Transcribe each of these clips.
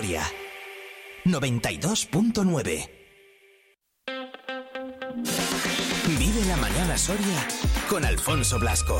Soria 92.9. Vive la mañana Soria con Alfonso Blasco.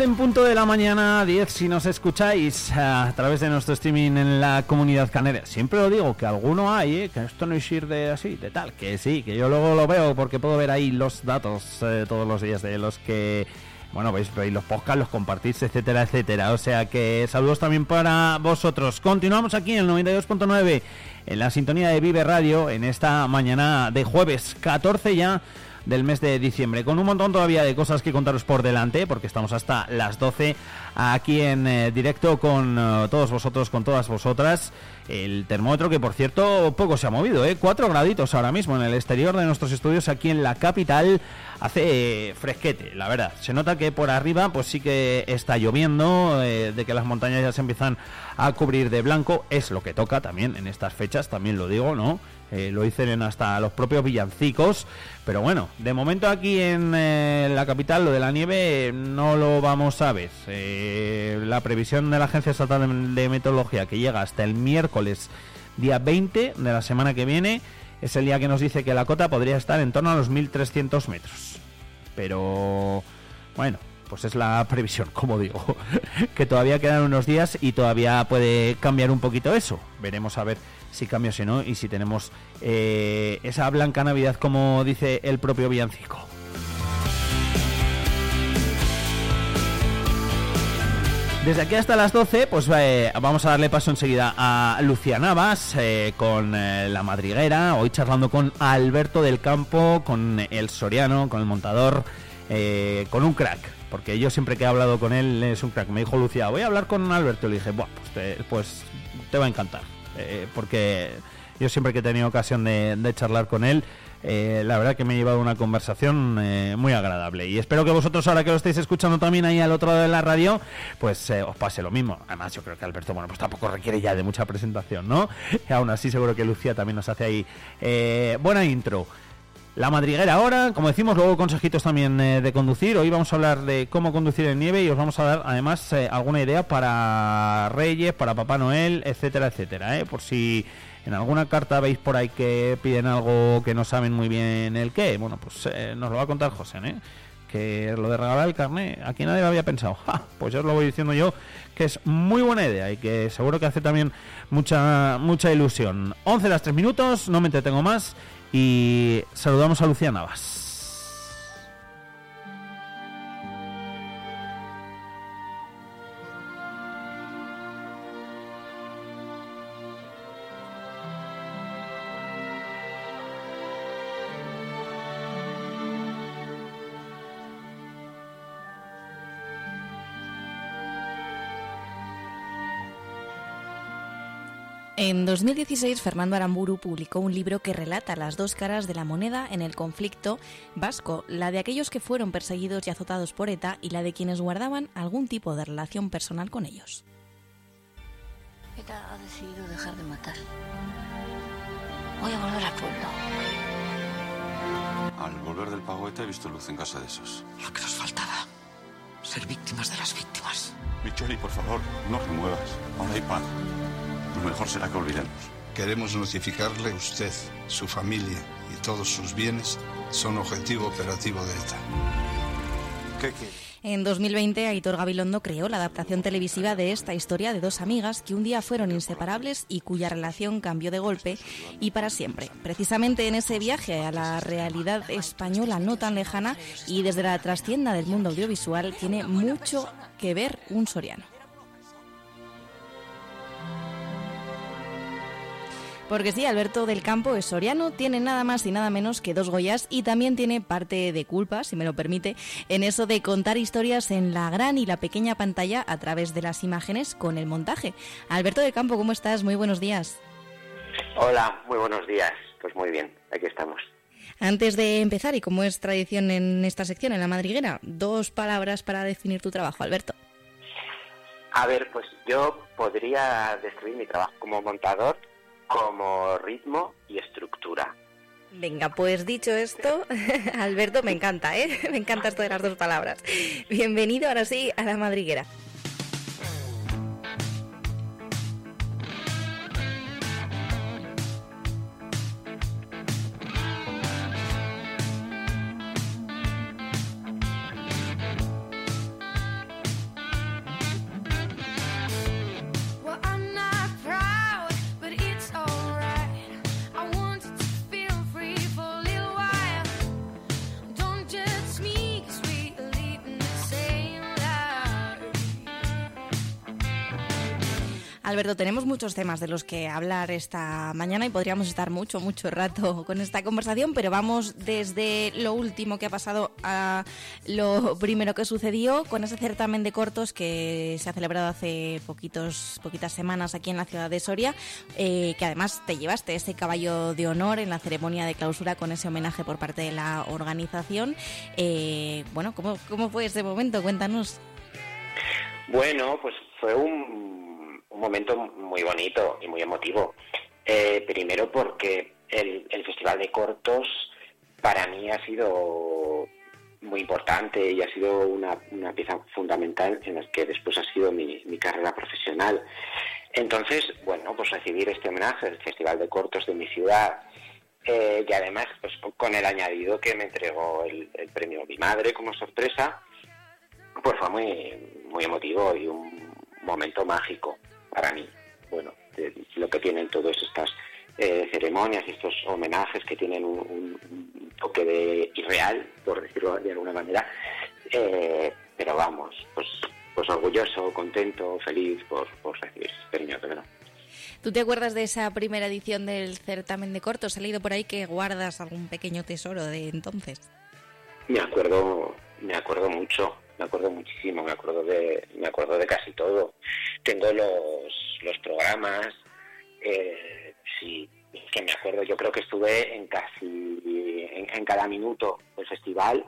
11 en punto de la mañana, 10 si nos escucháis a través de nuestro streaming en la comunidad canaria. Siempre lo digo, que alguno hay, ¿eh? que esto no es ir de así, de tal, que sí, que yo luego lo veo porque puedo ver ahí los datos eh, todos los días de los que, bueno, veis, veis los podcasts, los compartís, etcétera, etcétera. O sea que saludos también para vosotros. Continuamos aquí en el 92.9 en la sintonía de Vive Radio en esta mañana de jueves 14 ya del mes de diciembre. Con un montón todavía de cosas que contaros por delante, porque estamos hasta las 12 aquí en eh, directo con eh, todos vosotros, con todas vosotras. El termómetro que, por cierto, poco se ha movido, ¿eh? 4 graditos ahora mismo en el exterior de nuestros estudios aquí en la capital. Hace fresquete, la verdad. Se nota que por arriba, pues sí que está lloviendo, eh, de que las montañas ya se empiezan a cubrir de blanco. Es lo que toca también en estas fechas, también lo digo, ¿no? Eh, lo dicen hasta los propios villancicos. Pero bueno, de momento aquí en eh, la capital lo de la nieve no lo vamos a ver. Eh, la previsión de la Agencia Estatal de Meteorología que llega hasta el miércoles día 20 de la semana que viene es el día que nos dice que la cota podría estar en torno a los 1.300 metros. Pero bueno, pues es la previsión, como digo, que todavía quedan unos días y todavía puede cambiar un poquito eso. Veremos a ver si cambia o no y si tenemos eh, esa blanca Navidad como dice el propio Villancico. Desde aquí hasta las 12, pues eh, vamos a darle paso enseguida a Lucia Navas eh, con la madriguera, hoy charlando con Alberto del Campo, con el Soriano, con el montador, con un crack, porque yo siempre que he hablado con él es un crack. Me dijo Lucía, voy a hablar con Alberto. Le dije, pues, te, pues te va a encantar, eh, porque yo siempre que he tenido ocasión de, charlar con él, eh, la verdad que me he llevado una conversación muy agradable. Y espero que vosotros, ahora que lo estáis escuchando también ahí al otro lado de la radio, pues os pase lo mismo. Además, yo creo que Alberto, bueno, pues tampoco requiere ya de mucha presentación, ¿no? Y aún así, seguro que Lucía también nos hace ahí buena intro. La madriguera ahora, como decimos, luego consejitos también eh, de conducir. Hoy vamos a hablar de cómo conducir en nieve y os vamos a dar además eh, alguna idea para Reyes, para Papá Noel, etcétera, etcétera. Eh, por si en alguna carta veis por ahí que piden algo que no saben muy bien el qué, bueno, pues nos lo va a contar José, ¿eh? que lo de regalar el carnet, aquí nadie lo había pensado. Pues yo os lo voy diciendo yo, que es muy buena idea y que seguro que hace también mucha mucha ilusión. 11 las 3 minutos, no me entretengo más y saludamos a Lucía Navas. En 2016, Fernando Aramburu publicó un libro que relata las dos caras de la moneda en el conflicto vasco, la de aquellos que fueron perseguidos y azotados por ETA y la de quienes guardaban algún tipo de relación personal con ellos. ETA ha decidido dejar de matar. Voy a volver al pueblo. Al volver del pago ETA he visto luz en casa de esos. Lo que nos faltaba. Ser víctimas de las víctimas. Micholi, por favor, no te muevas. Ahora hay pan. Lo mejor será que olvidemos. Queremos notificarle usted, su familia y todos sus bienes son objetivo operativo de ETA. ¿Qué quiere? En 2020, Aitor Gabilondo creó la adaptación televisiva de esta historia de dos amigas que un día fueron inseparables y cuya relación cambió de golpe y para siempre. Precisamente en ese viaje a la realidad española no tan lejana y desde la trastienda del mundo audiovisual tiene mucho que ver un soriano. Porque sí, Alberto del Campo es soriano, tiene nada más y nada menos que dos Goyas y también tiene parte de culpa, si me lo permite, en eso de contar historias en la gran y la pequeña pantalla a través de las imágenes con el montaje. Alberto del Campo, ¿cómo estás? Muy buenos días. Hola, muy buenos días. Pues muy bien, aquí estamos. Antes de empezar, y como es tradición en esta sección, en la madriguera, dos palabras para definir tu trabajo, Alberto. A ver, pues yo podría describir mi trabajo como montador como ritmo y estructura. Venga, pues dicho esto, Alberto, me encanta, ¿eh? Me encanta esto de las dos palabras. Bienvenido ahora sí a la madriguera. Tenemos muchos temas de los que hablar esta mañana y podríamos estar mucho, mucho rato con esta conversación, pero vamos desde lo último que ha pasado a lo primero que sucedió con ese certamen de cortos que se ha celebrado hace poquitos, poquitas semanas aquí en la ciudad de Soria, eh, que además te llevaste ese caballo de honor en la ceremonia de clausura con ese homenaje por parte de la organización. Eh, bueno, ¿cómo, ¿cómo fue ese momento? Cuéntanos. Bueno, pues fue un un momento muy bonito y muy emotivo. Eh, primero porque el, Festival de Cortos para mí ha sido muy importante y ha sido una, pieza fundamental en la que después ha sido mi, carrera profesional. Entonces, bueno, pues recibir este homenaje del Festival de Cortos de mi ciudad eh, y además pues con el añadido que me entregó el, el, premio Mi Madre como sorpresa, pues fue muy, muy emotivo y un momento mágico para mí. Bueno, lo que tienen todas estas eh, ceremonias estos homenajes que tienen un, toque de irreal, por decirlo de alguna manera. Eh, pero vamos, pues, pues orgulloso, contento, feliz por, recibir este premio, de verdad. ¿Tú te acuerdas de esa primera edición del certamen de cortos? He leído por ahí que guardas algún pequeño tesoro de entonces. Me acuerdo, me acuerdo mucho me acuerdo muchísimo, me acuerdo de, me acuerdo de casi todo. Tengo los, los programas, eh, sí, que me acuerdo, yo creo que estuve en casi, en, cada minuto del festival,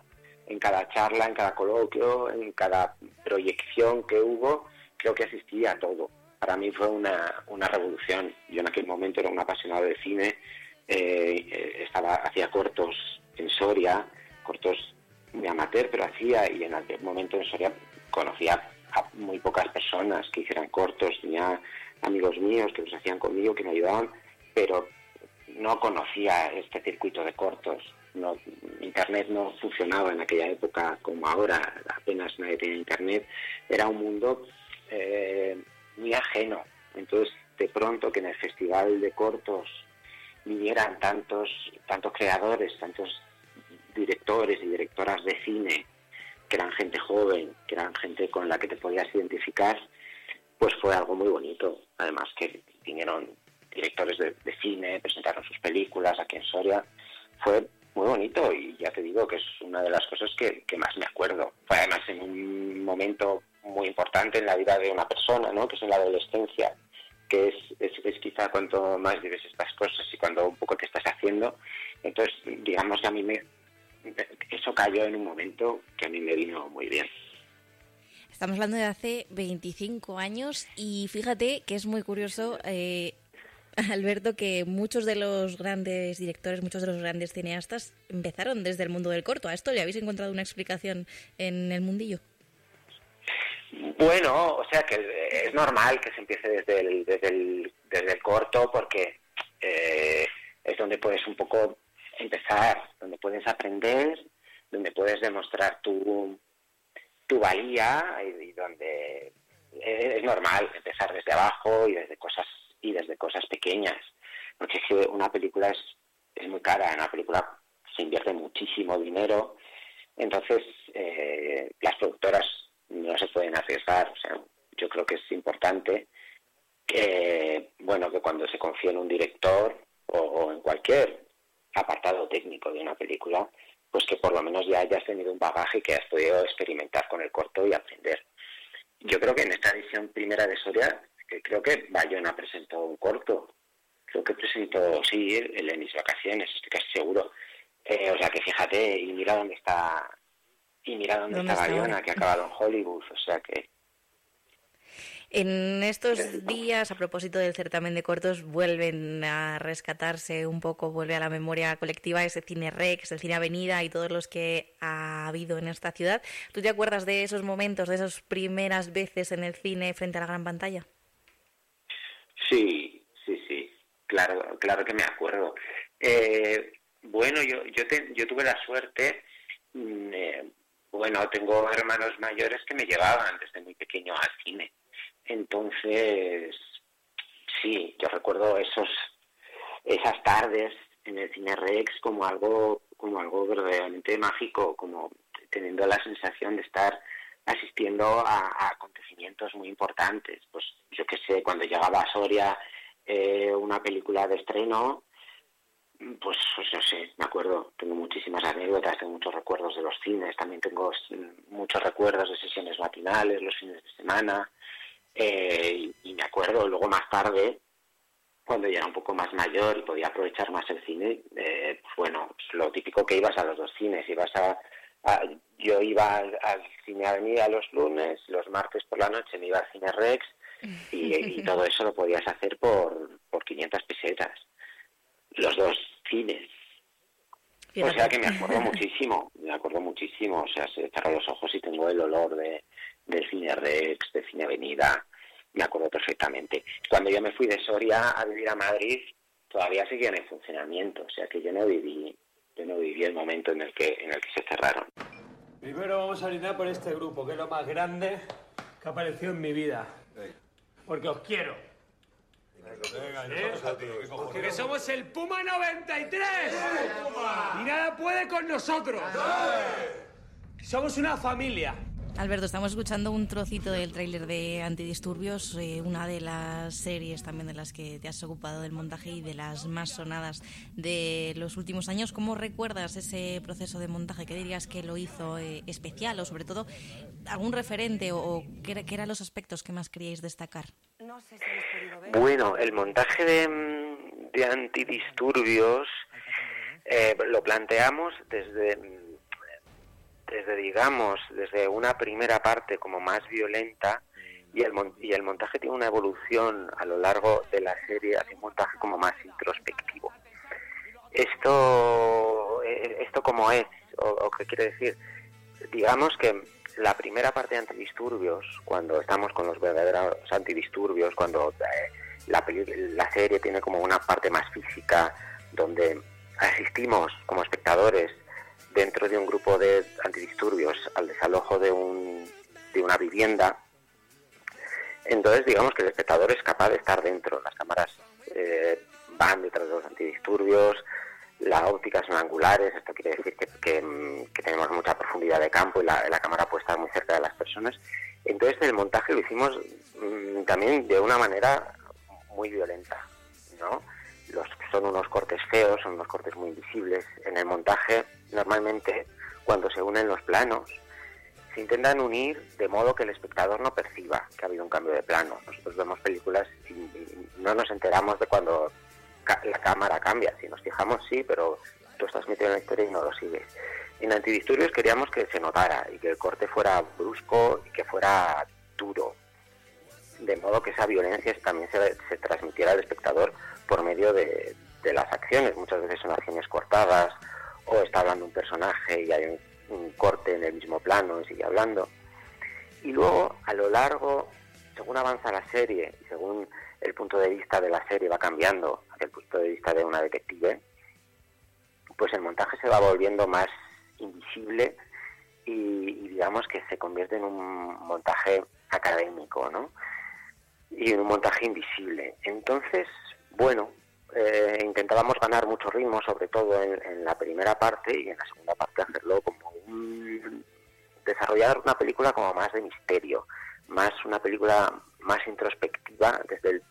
en cada charla, en cada coloquio, en cada proyección que hubo, creo que asistí a todo. Para mí fue una, una revolución. Yo en aquel momento era un apasionado de cine, eh, eh, estaba hacía cortos en Soria, cortos muy amateur, pero hacía, y en aquel momento en Soria conocía a muy pocas personas que hicieran cortos, tenía amigos míos que los hacían conmigo, que me ayudaban, pero no conocía este circuito de cortos. No, internet no funcionaba en aquella época como ahora, apenas nadie tenía internet. Era un mundo eh, muy ajeno. Entonces, de pronto que en el festival de cortos vinieran tantos, tantos creadores, tantos directores y directoras de cine, que eran gente joven, que eran gente con la que te podías identificar, pues fue algo muy bonito. Además que vinieron directores de, cine, presentaron sus películas aquí en Soria. Fue muy bonito y ya te digo que es una de las cosas que, más me acuerdo. Fue además en un momento muy importante en la vida de una persona, ¿no? que es en la adolescencia, que es, es, es quizá cuanto más vives estas cosas y cuando un poco te estás haciendo. Entonces, digamos que a mí me, eso cayó en un momento que a mí me vino muy bien. Estamos hablando de hace 25 años y fíjate que es muy curioso, eh, Alberto, que muchos de los grandes directores, muchos de los grandes cineastas empezaron desde el mundo del corto. ¿A esto le habéis encontrado una explicación en el mundillo? Bueno, o sea que es normal que se empiece desde el, desde el, desde el corto porque eh, es donde puedes un poco empezar, donde puedes aprender, donde puedes demostrar tu, tu valía y, donde es normal empezar desde abajo y desde cosas y desde cosas pequeñas, porque es una película es, es muy cara, una película se invierte muchísimo dinero, entonces eh, las productoras no se pueden arriesgar, o sea, yo creo que es importante que, bueno, que cuando se confía en un director o en cualquier apartado técnico de una película, pues que por lo menos ya hayas tenido un bagaje que has podido experimentar con el corto y aprender. Yo creo que en esta edición primera de Soria, creo que Bayona presentó un corto, creo que presentó, sí, el en mis vacaciones, estoy casi seguro. Eh, o sea que fíjate, y mira dónde está, y mira dónde, está Bayona, que ha acabado en Hollywood, o sea que... En estos días, a propósito del certamen de cortos, vuelven a rescatarse un poco, vuelve a la memoria colectiva ese cine Rex, el cine Avenida y todos los que ha habido en esta ciudad. ¿Tú te acuerdas de esos momentos, de esas primeras veces en el cine frente a la gran pantalla? Sí, sí, sí, claro, claro que me acuerdo. Eh, bueno, yo, yo, yo tuve la suerte, mm, eh, bueno, tengo hermanos mayores que me llevaban desde muy pequeño al cine entonces, sí, yo recuerdo esos esas tardes en el Cine Rex como algo como algo verdaderamente mágico, como teniendo la sensación de estar asistiendo a, acontecimientos muy importantes. Pues yo qué sé, cuando llegaba a Soria eh, una película de estreno, pues, pues no sé, me acuerdo, tengo muchísimas anécdotas, tengo muchos recuerdos de los cines, también tengo muchos recuerdos de sesiones matinales, los fines de semana, eh, y me acuerdo luego más tarde, cuando ya era un poco más mayor y podía aprovechar más el cine, eh, pues bueno, pues lo típico que ibas a los dos cines, ibas a, yo iba al, cine Avenida los lunes, los martes por la noche me iba al cine Rex y, todo eso lo podías hacer por, por 500 pesetas, los dos cines. O sea que me acuerdo muchísimo, me acuerdo muchísimo, o sea, se cerró los ojos y tengo el olor de, de Cine Rex, de Cine Avenida, me acuerdo perfectamente. Cuando yo me fui de Soria a vivir a Madrid, todavía seguían en funcionamiento, o sea que yo no viví, yo no viví el momento en el que, en el que se cerraron. Primero vamos a brindar por este grupo, que es lo más grande que ha aparecido en mi vida. Porque os quiero. ¿Eh? Porque somos el Puma 93. Y nada puede con nosotros. Somos una familia. Alberto, estamos escuchando un trocito del tráiler de Antidisturbios, eh, una de las series también de las que te has ocupado del montaje y de las más sonadas de los últimos años. ¿Cómo recuerdas ese proceso de montaje? ¿Qué dirías que lo hizo eh, especial o sobre todo algún referente o, qué, eran los aspectos que más queríais destacar? Bueno, el montaje de, de Antidisturbios eh, lo planteamos desde desde, digamos, desde una primera parte como más violenta y el, montaje tiene una evolución a lo largo de la serie hacia un montaje como más introspectivo. Esto, eh, esto como es, o, qué quiere decir, digamos que la primera parte de antidisturbios, cuando estamos con los verdaderos antidisturbios, cuando eh, la, la serie tiene como una parte más física, donde asistimos como espectadores dentro de un grupo de antidisturbios al desalojo de, un, de una vivienda. Entonces, digamos que el espectador es capaz de estar dentro. Las cámaras eh, van detrás de los antidisturbios, las ópticas son angulares, esto quiere decir que, que, tenemos mucha profundidad de campo y la, cámara puede estar muy cerca de las personas. Entonces, el montaje lo hicimos mm, también de una manera muy violenta, ¿no? Los, son unos cortes feos, son unos cortes muy invisibles. En el montaje normalmente cuando se unen los planos, se intentan unir de modo que el espectador no perciba que ha habido un cambio de plano. Nosotros vemos películas y, no nos enteramos de cuando la cámara cambia. Si nos fijamos, sí, pero tú estás metido en la historia y no lo sigues. En Antidisturbios queríamos que se notara y que el corte fuera brusco y que fuera duro. De modo que esa violencia también se, se transmitiera al espectador por medio de, las acciones. Muchas veces son acciones cortadas, o está hablando un personaje y hay un, corte en el mismo plano y sigue hablando. Y luego, a lo largo, según avanza la serie y según el punto de vista de la serie va cambiando el punto de vista de una detective, pues el montaje se va volviendo más invisible y, digamos que se convierte en un montaje académico, ¿no? Y en un montaje invisible. Entonces, bueno, eh, intentábamos ganar mucho ritmo, sobre todo en, la primera parte y en la segunda parte hacerlo como un... desarrollar una película como más de misterio, más una película más introspectiva desde el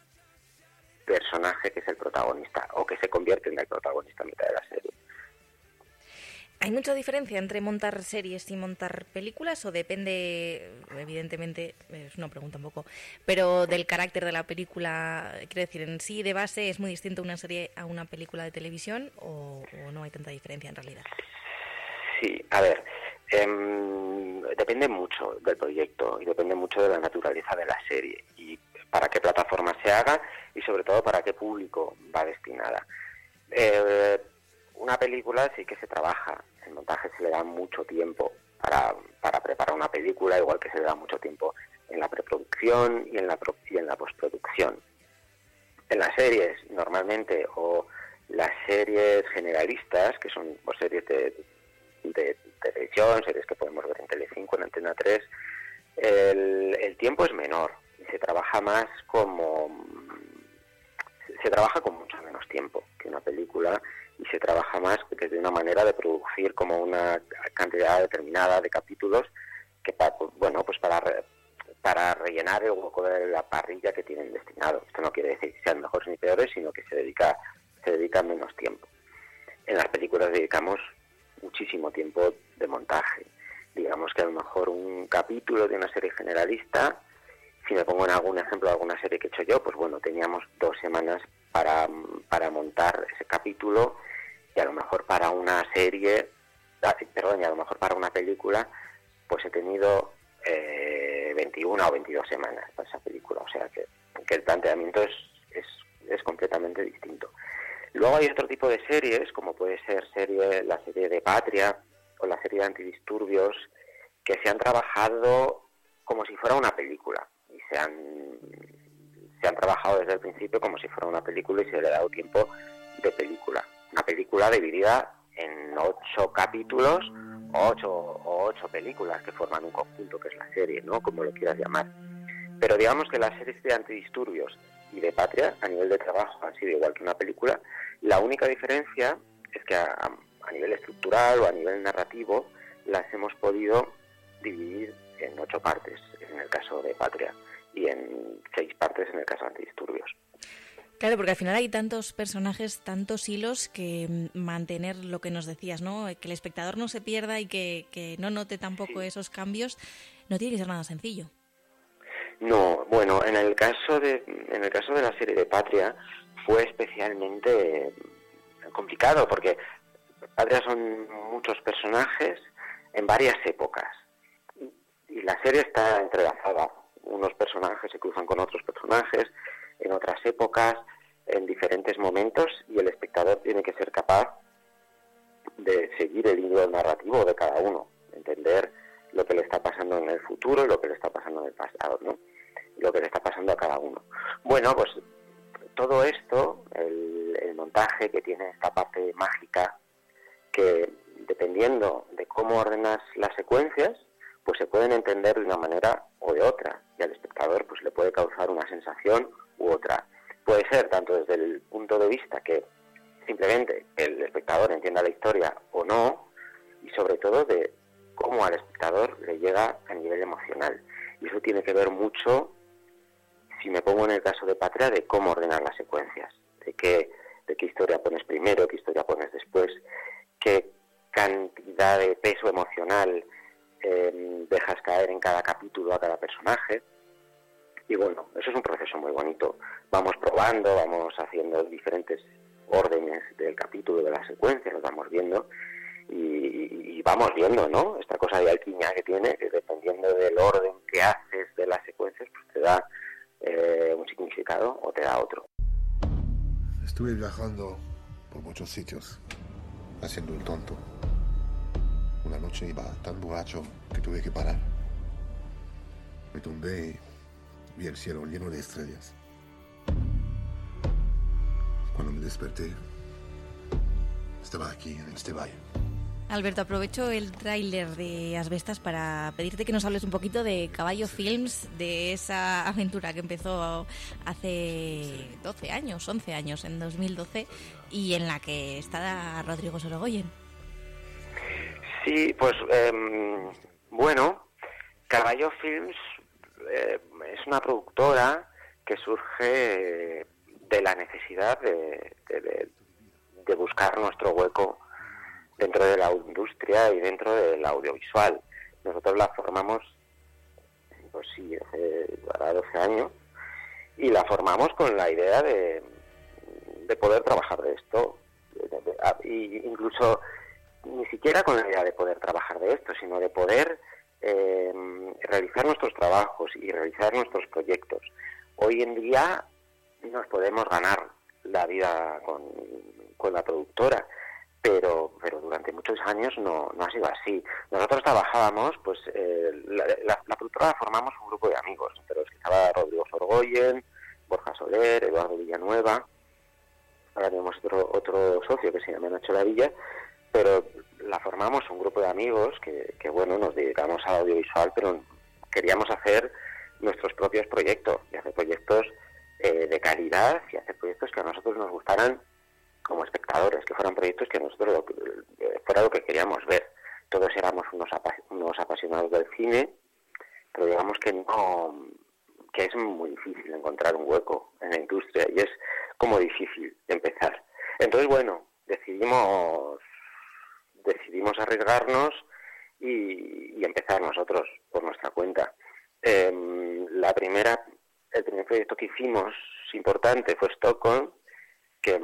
personaje que es el protagonista o que se convierte en el protagonista a mitad de la serie. ¿Hay mucha diferencia entre montar series y montar películas o depende, evidentemente, es una pregunta un poco, pero del carácter de la película? Quiero decir, en sí de base es muy distinto una serie a una película de televisión o, no hay tanta diferencia en realidad. Sí, a ver, em, depende mucho del proyecto y depende mucho de la naturaleza de la serie y para qué plataforma se haga y sobre todo para qué público va destinada. Eh, una película sí que se trabaja el montaje se le da mucho tiempo para, preparar una película, igual que se le da mucho tiempo en la preproducción y en la, y en la postproducción. En las series, normalmente, o las series generalistas, que son pues, series de, televisión, series que podemos ver en Telecinco, en Antena 3, el, el tiempo es menor y se trabaja más como... Se trabaja con mucho menos tiempo que una película y se trabaja más desde una manera de producir como una cantidad determinada de capítulos que para, bueno pues para para rellenar el hueco de la parrilla que tienen destinado. Esto no quiere decir que sean mejores ni peores, sino que se dedica se dedica menos tiempo. En las películas dedicamos muchísimo tiempo de montaje. Digamos que a lo mejor un capítulo de una serie generalista, si me pongo en algún ejemplo de alguna serie que he hecho yo, pues bueno, teníamos dos semanas para, para montar ese capítulo y a lo mejor para una serie, ah, perdón, y a lo mejor para una película, pues he tenido eh, 21 o 22 semanas para esa película. O sea que, el planteamiento es, es, es, completamente distinto. Luego hay otro tipo de series, como puede ser serie, la serie de Patria o la serie de Antidisturbios, que se han trabajado como si fuera una película y se han, se han trabajado desde el principio como si fuera una película y se le ha dado tiempo de película una película dividida en ocho capítulos ocho, o ocho películas que forman un conjunto que es la serie, ¿no? Como lo quieras llamar. Pero digamos que las series de antidisturbios y de patria a nivel de trabajo han sido igual que una película. La única diferencia es que a, a nivel estructural o a nivel narrativo las hemos podido dividir en ocho partes en el caso de patria y en seis partes en el caso de antidisturbios. Claro, porque al final hay tantos personajes, tantos hilos que mm, mantener lo que nos decías, ¿no? Que el espectador no se pierda y que, no note tampoco esos cambios, no tiene que ser nada sencillo. No, bueno, en el caso de en el caso de la serie de Patria fue especialmente complicado porque Patria son muchos personajes en varias épocas y la serie está entrelazada. Unos personajes se cruzan con otros personajes en otras épocas, en diferentes momentos, y el espectador tiene que ser capaz de seguir el hilo narrativo de cada uno, entender lo que le está pasando en el futuro y lo que le está pasando en el pasado, ¿no? lo que le está pasando a cada uno. Bueno, pues todo esto, el, el montaje que tiene esta parte mágica, que dependiendo de cómo ordenas las secuencias, pues se pueden entender de una manera o de otra, y al espectador pues le puede causar una sensación otra. Puede ser tanto desde el punto de vista que simplemente el espectador entienda la historia o no, y sobre todo de cómo al espectador le llega a nivel emocional. Y eso tiene que ver mucho, si me pongo en el caso de Patria, de cómo ordenar las secuencias, de qué, de qué historia pones primero, qué historia pones después, qué cantidad de peso emocional eh, dejas caer en cada capítulo a cada personaje. Y bueno, eso es un proceso muy bonito. Vamos probando, vamos haciendo diferentes órdenes del capítulo, de la secuencia, lo vamos viendo y, vamos viendo, ¿no? Esta cosa de alquimia que tiene, que dependiendo del orden que haces de las secuencias, pues te da eh, un significado o te da otro. Estuve viajando por muchos sitios, haciendo el tonto. Una noche iba tan borracho que tuve que parar. Me tumbé vi el cielo lleno de estrellas. Cuando me desperté, estaba aquí, en este valle. Alberto, aprovecho el tráiler de Asbestas para pedirte que nos hables un poquito de Caballo Films, de esa aventura que empezó hace 12 años, 11 años, en 2012, y en la que está Rodrigo Sorogoyen. Sí, pues em, bueno, Caballo Films eh, es una productora que surge de la necesidad de, buscar nuestro hueco dentro de la industria y dentro del audiovisual. Nosotros la formamos, pues sí, hace 12 años, y la formamos con la idea de, de poder trabajar de esto, y incluso ni siquiera con la idea de poder trabajar de esto, sino de poder eh, realizar nuestros trabajos y realizar nuestros proyectos. Hoy en día nos podemos ganar la vida con, la productora, pero pero durante muchos años no, no ha sido así. Nosotros trabajábamos, pues eh, la, la, productora la formamos un grupo de amigos, pero estaba Rodrigo Sorgoyen, Borja Soler, Eduardo Villanueva, ahora tenemos otro, otro socio que se llama Nacho Lavilla, pero la formamos un grupo de amigos que, que bueno, nos dedicamos al audiovisual, pero queríamos hacer nuestros propios proyectos y hacer proyectos eh, de calidad y hacer proyectos que a nosotros nos gustaran como espectadores, que fueran proyectos que nosotros lo, fuera lo que queríamos ver. Todos éramos unos, unos apasionados del cine, pero digamos que no que es muy difícil encontrar un hueco en la industria y es como difícil empezar. Entonces, bueno, decidimos decidimos arriesgarnos y, empezar nosotros por nuestra cuenta. Em, la primera, el primer proyecto que hicimos importante fue Stockholm, que,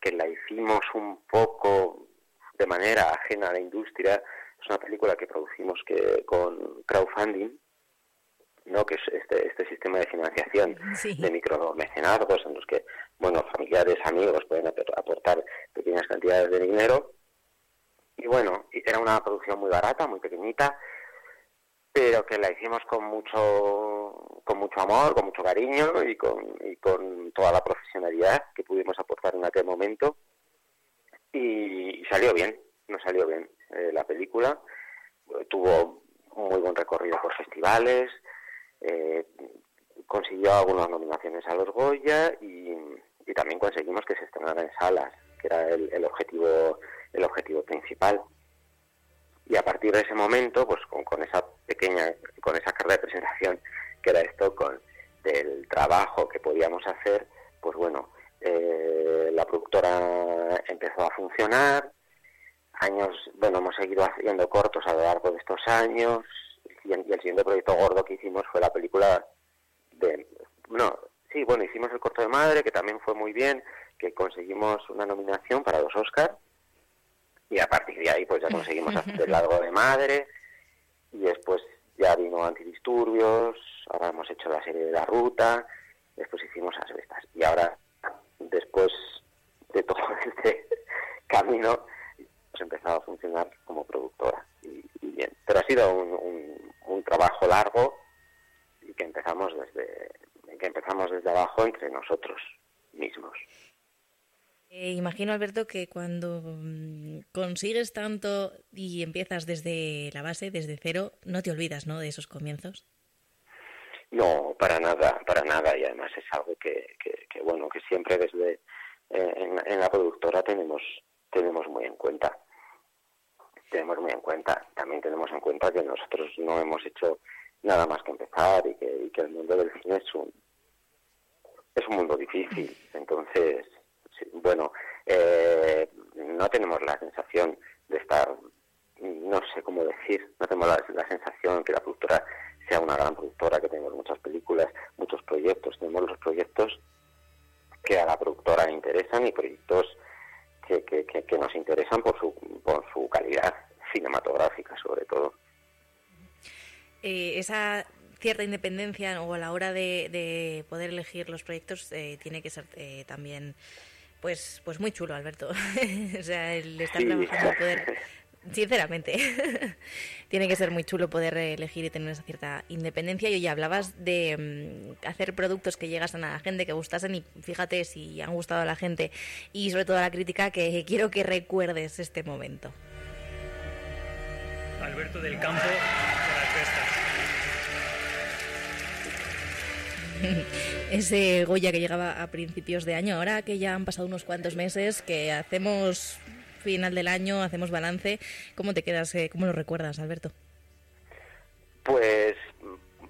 que la hicimos un poco de manera ajena a la industria. Es una película que producimos que, con crowdfunding ¿no? que es este, este sistema de financiación de micromecenazgos en los que bueno familiares amigos pueden aportar pequeñas cantidades de dinero y bueno era una producción muy barata muy pequeñita pero que la hicimos con mucho con mucho amor con mucho cariño y con, y con toda la profesionalidad que pudimos aportar en aquel momento. Y, salió bien nos salió bien eh, la película. Tuvo un muy buen recorrido por festivales eh, consiguió algunas nominaciones a los Goya y, también conseguimos que se estrenara en salas, que era el, objetivo el objetivo principal. Y a partir de ese momento, pues con, esa pequeña, con esa carta de presentación que era esto, con del trabajo que podíamos hacer, pues bueno, eh, la productora empezó a funcionar, años, bueno, hemos seguido haciendo cortos a lo largo de estos años, y el, siguiente proyecto gordo que hicimos fue la película de... No, sí, bueno, hicimos El corto de madre, que también fue muy bien, que conseguimos una nominación para los Oscars, y a partir de ahí pues ya conseguimos hacer El largo de madre, y después ya vino Antidisturbios, ahora hemos hecho la serie de La Ruta, después hicimos Asbestas, y ahora, después de todo este camino, hemos empezado a funcionar como productora. Y, bien, pero ha sido un un trabajo largo y que empezamos desde que empezamos desde abajo entre nosotros mismos. Eh, imagino, Alberto, que cuando mm, consigues tanto y empiezas desde la base, desde cero, no te olvidas, ¿no? De esos comienzos. No, para nada, para nada. Y además es algo que, que, bueno, que siempre desde eh, en, en, la productora tenemos tenemos muy en cuenta tenemos muy en cuenta. También tenemos en cuenta que nosotros no hemos hecho nada más que empezar y que, el mundo del cine es un, es un mundo difícil. Entonces, bueno, eh, no tenemos la sensación de estar, no sé cómo decir, no tenemos la, sensación que la productora sea una gran productora, que tenemos muchas películas, muchos proyectos, tenemos los proyectos que a la productora le interesan y proyectos que, que, nos interesan por su, por su calidad cinematográfica, sobre todo. Eh, esa cierta independencia o a la hora de, poder elegir los proyectos eh, tiene que ser eh, también pues pues muy chulo Alberto. O sea el estar trabajando poder sinceramente tiene que ser muy chulo poder elegir y tener esa cierta independencia. Y hoy hablabas de mm, hacer productos que llegasen a la gente que gustasen y fíjate si han gustado a la gente y sobre todo a la crítica que quiero que recuerdes este momento. Alberto del Campo Ese Goya que llegaba a principios de año, ahora que ya han pasado unos cuantos meses, que hacemos final del año, hacemos balance, ¿cómo te quedas, eh, cómo lo recuerdas, Alberto? Pues,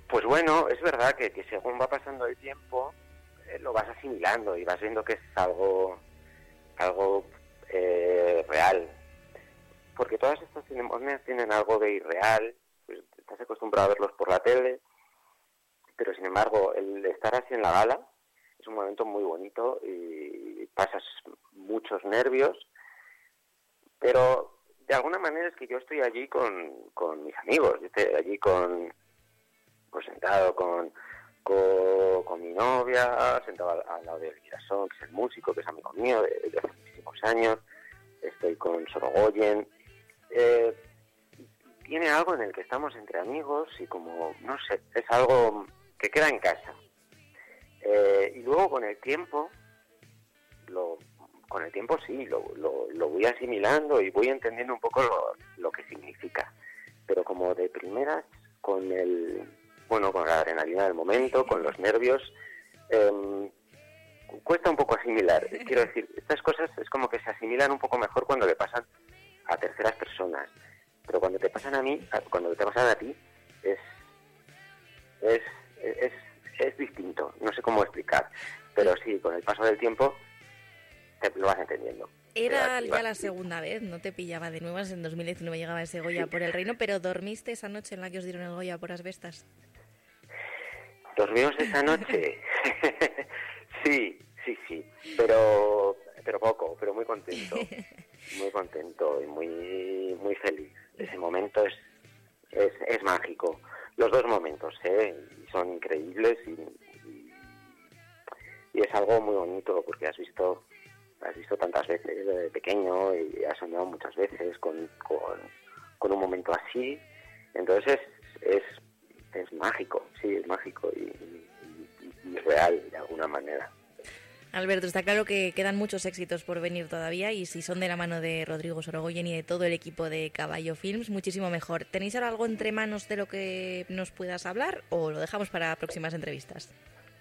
pues bueno, es verdad que, según va pasando el tiempo, eh, lo vas asimilando y vas viendo que es algo, algo eh, real, porque todas estas ceremonias tienen algo de irreal, pues estás acostumbrado a verlos por la tele, pero sin embargo el estar así en la gala es un momento muy bonito y pasas muchos nervios, pero de alguna manera es que yo estoy allí con, con mis amigos, allí con, pues sentado con, con, mi novia, sentado al, lado de Girasón, que es el músico, que es amigo mío de, de hace muchísimos años, estoy con Sorogoyen. Eh, tiene algo en el que estamos entre amigos y como, no sé, es algo que queda en casa. Eh, y luego con el tiempo, lo, con el tiempo sí, lo, lo, voy asimilando y voy entendiendo un poco lo, que significa. Pero como de primeras, con el, bueno, con la adrenalina del momento, con los nervios, em, cuesta un poco asimilar. Quiero decir, estas cosas es como que se asimilan un poco mejor cuando le pasan a terceras personas. Pero cuando te pasan a mí, cuando te pasan a ti, es, es, es es distinto, no sé cómo explicar, pero sí, con el paso del tiempo te lo vas entendiendo. Era ya la segunda vez, no te pillaba de nuevas, en 2019 llegaba ese Goya por el Reino, pero ¿dormiste esa noche en la que os dieron el Goya por asbestas? ¿Dormimos esa noche? sí, sí, sí, pero, pero poco, pero muy contento, muy contento y muy, muy feliz. Ese momento es, es, es mágico los dos momentos, ¿eh? son increíbles y, y, es algo muy bonito porque has visto has visto tantas veces desde pequeño y has soñado muchas veces con, con, un momento así, entonces es, es, es mágico, sí, es mágico y, y real de alguna manera. Alberto, está claro que quedan muchos éxitos por venir todavía y si son de la mano de Rodrigo Sorogoyen y de todo el equipo de Caballo Films, muchísimo mejor. ¿Tenéis ahora algo entre manos de lo que nos puedas hablar o lo dejamos para próximas entrevistas?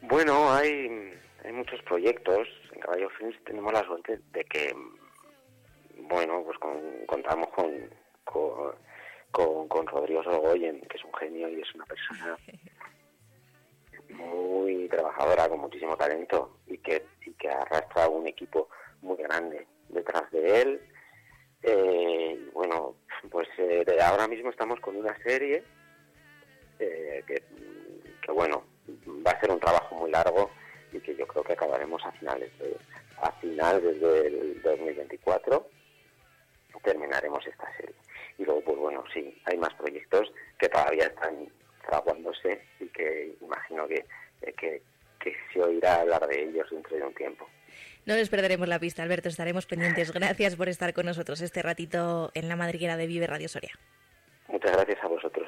Bueno, hay, hay muchos proyectos. En Caballo Films tenemos la suerte de que, bueno, pues contamos con, con, con Rodrigo Sorogoyen, que es un genio y es una persona muy trabajadora, con muchísimo talento y que, y que arrastra un equipo muy grande detrás de él. Eh, bueno, pues eh, ahora mismo estamos con una serie eh, que, que, bueno, va a ser un trabajo muy largo y que yo creo que acabaremos a finales de, a finales del 2024 terminaremos esta serie. Y luego, pues bueno, sí, hay más proyectos que todavía están fraguándose y que imagino que, eh, que, que se oirá hablar de ellos dentro de un tiempo. No les perderemos la pista, Alberto, estaremos pendientes. Gracias por estar con nosotros este ratito en la madriguera de Vive Radio Soria. Muchas gracias a vosotros.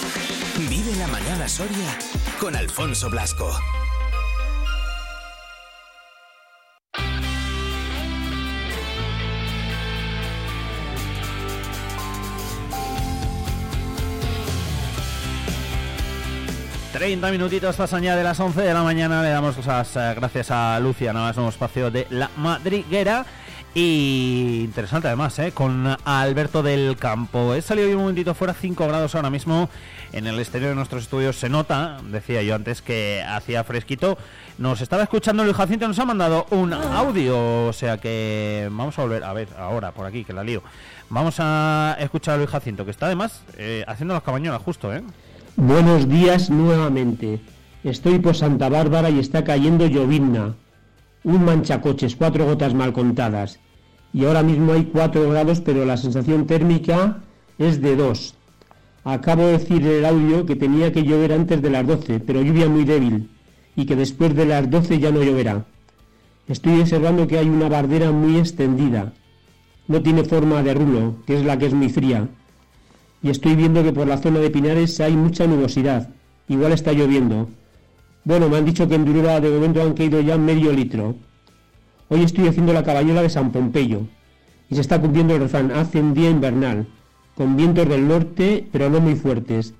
Soria con Alfonso Blasco. Treinta minutitos pasan ya de las 11 de la mañana. Le damos las eh, gracias a Lucia Navas, nuevo espacio de La Madriguera. Y interesante además, ¿eh? con Alberto del Campo. He salido un momentito fuera, 5 grados ahora mismo en el exterior de nuestros estudios. Se nota, decía yo antes, que hacía fresquito. Nos estaba escuchando Luis Jacinto, nos ha mandado un audio. O sea que vamos a volver a ver ahora por aquí, que la lío. Vamos a escuchar a Luis Jacinto, que está además eh, haciendo las cabañolas justo, ¿eh? Buenos días nuevamente. Estoy por Santa Bárbara y está cayendo llovizna. Un manchacoches, cuatro gotas mal contadas. Y ahora mismo hay 4 grados, pero la sensación térmica es de 2. Acabo de decir en el audio que tenía que llover antes de las 12, pero lluvia muy débil, y que después de las 12 ya no lloverá. Estoy observando que hay una bardera muy extendida. No tiene forma de rulo, que es la que es muy fría y estoy viendo que por la zona de Pinares hay mucha nubosidad. Igual está lloviendo. Bueno, me han dicho que en Durura de momento han caído ya medio litro. Hoy estoy haciendo la cabañola de San Pompeyo y se está cumpliendo el refrán, hace un día invernal, con vientos del norte pero no muy fuertes.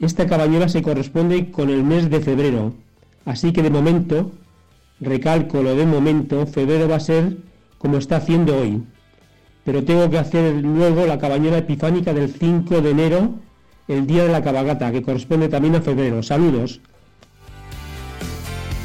Esta cabañola se corresponde con el mes de febrero, así que de momento, recalco lo de momento, febrero va a ser como está haciendo hoy, pero tengo que hacer luego la cabañera epifánica del 5 de enero, el día de la cabalgata, que corresponde también a febrero. Saludos.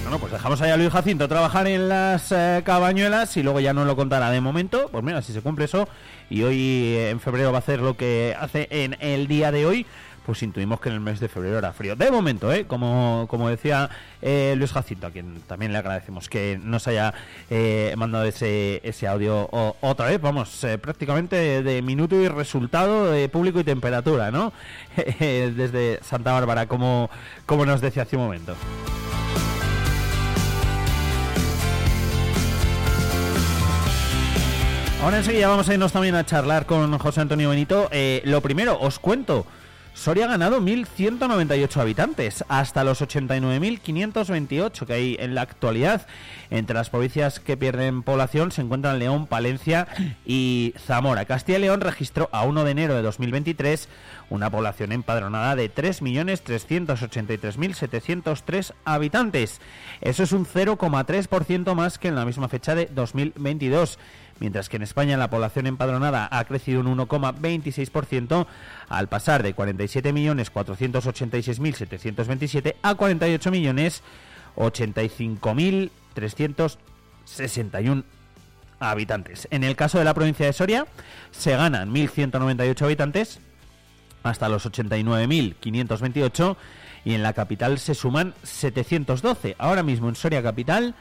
Bueno, pues dejamos allá a Luis Jacinto trabajar en las eh, cabañuelas y luego ya no lo contará de momento. Pues mira, si se cumple eso y hoy eh, en febrero va a hacer lo que hace en el día de hoy, pues intuimos que en el mes de febrero era frío. De momento, ¿eh? como, como decía eh, Luis Jacinto, a quien también le agradecemos que nos haya mandado ese, ese audio otra vez, vamos, prácticamente de, minuto y resultado de público y temperatura, ¿no? Desde Santa Bárbara, como, como nos decía hace un momento. Ahora enseguida vamos a irnos también a charlar con José Antonio Benito. lo primero, os cuento Soria ha ganado 1.198 habitantes, hasta los 89.528 que hay en la actualidad. Entre las provincias que pierden población se encuentran León, Palencia y Zamora. Castilla y León registró a 1 de enero de 2023 una población empadronada de 3.383.703 habitantes. Eso es un 0,3% más que en la misma fecha de 2022 mientras que en España la población empadronada ha crecido un 1,26% al pasar de 47.486.727 a 48.085.361 habitantes. En el caso de la provincia de Soria se ganan 1.198 habitantes hasta los 89.528 y en la capital se suman 712. Ahora mismo en Soria capital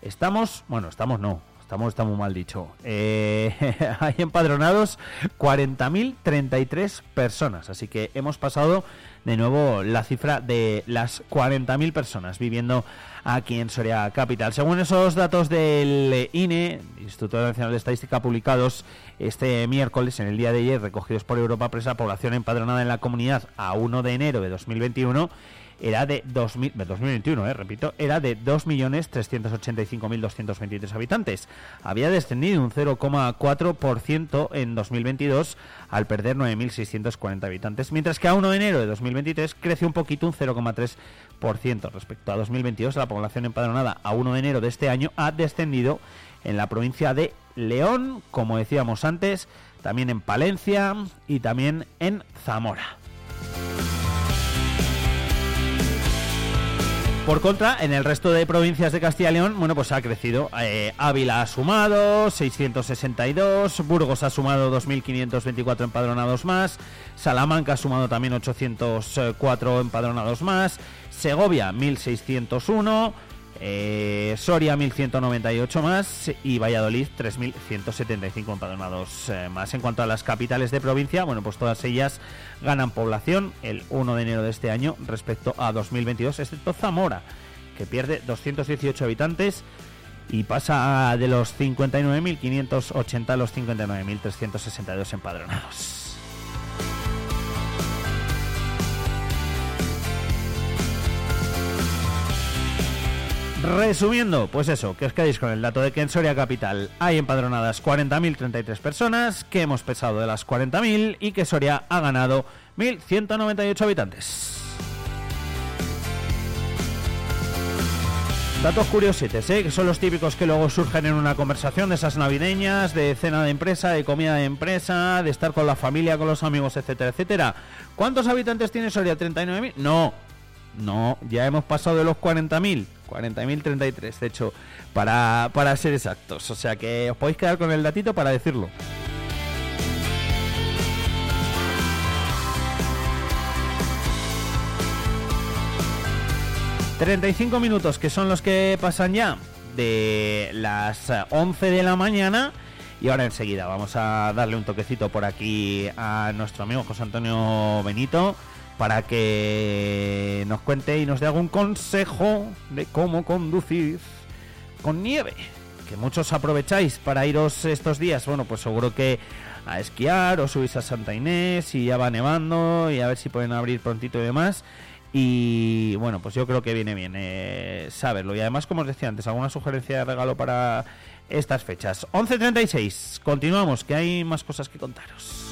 estamos, bueno, estamos no, estamos, está mal dicho. Eh, hay empadronados 40.033 personas, así que hemos pasado de nuevo la cifra de las 40.000 personas viviendo aquí en Soria Capital. Según esos datos del INE, Instituto Nacional de Estadística, publicados este miércoles, en el día de ayer, recogidos por Europa Presa, población empadronada en la comunidad a 1 de enero de 2021 era de 2000, 2021, eh, repito, era de 2.385.223 habitantes. Había descendido un 0,4% en 2022 al perder 9.640 habitantes, mientras que a 1 de enero de 2023 creció un poquito, un 0,3%. Respecto a 2022, la población empadronada a 1 de enero de este año ha descendido en la provincia de León, como decíamos antes, también en Palencia y también en Zamora. Por contra, en el resto de provincias de Castilla y León, bueno, pues ha crecido. Eh, Ávila ha sumado 662, Burgos ha sumado 2.524 empadronados más, Salamanca ha sumado también 804 empadronados más, Segovia 1.601, eh, Soria 1198 más y Valladolid 3175 empadronados eh, más. En cuanto a las capitales de provincia, bueno, pues todas ellas ganan población el 1 de enero de este año respecto a 2022, excepto Zamora, que pierde 218 habitantes y pasa de los 59.580 a los 59.362 empadronados. Resumiendo, pues eso, que os quedéis con el dato de que en Soria Capital hay empadronadas 40.033 personas, que hemos pesado de las 40.000 y que Soria ha ganado 1.198 habitantes. Datos curiosetes, ¿eh? que son los típicos que luego surgen en una conversación de esas navideñas, de cena de empresa, de comida de empresa, de estar con la familia, con los amigos, etcétera, etcétera. ¿Cuántos habitantes tiene Soria? ¿39.000? No, no, ya hemos pasado de los 40.000. 40.033, de hecho, para, para ser exactos. O sea que os podéis quedar con el datito para decirlo. 35 minutos, que son los que pasan ya de las 11 de la mañana. Y ahora enseguida vamos a darle un toquecito por aquí a nuestro amigo José Antonio Benito para que nos cuente y nos dé algún consejo de cómo conducir con nieve. Que muchos aprovecháis para iros estos días. Bueno, pues seguro que a esquiar o subís a Santa Inés y ya va nevando y a ver si pueden abrir prontito y demás. Y bueno, pues yo creo que viene bien eh, saberlo. Y además, como os decía antes, alguna sugerencia de regalo para estas fechas. 11.36, continuamos, que hay más cosas que contaros.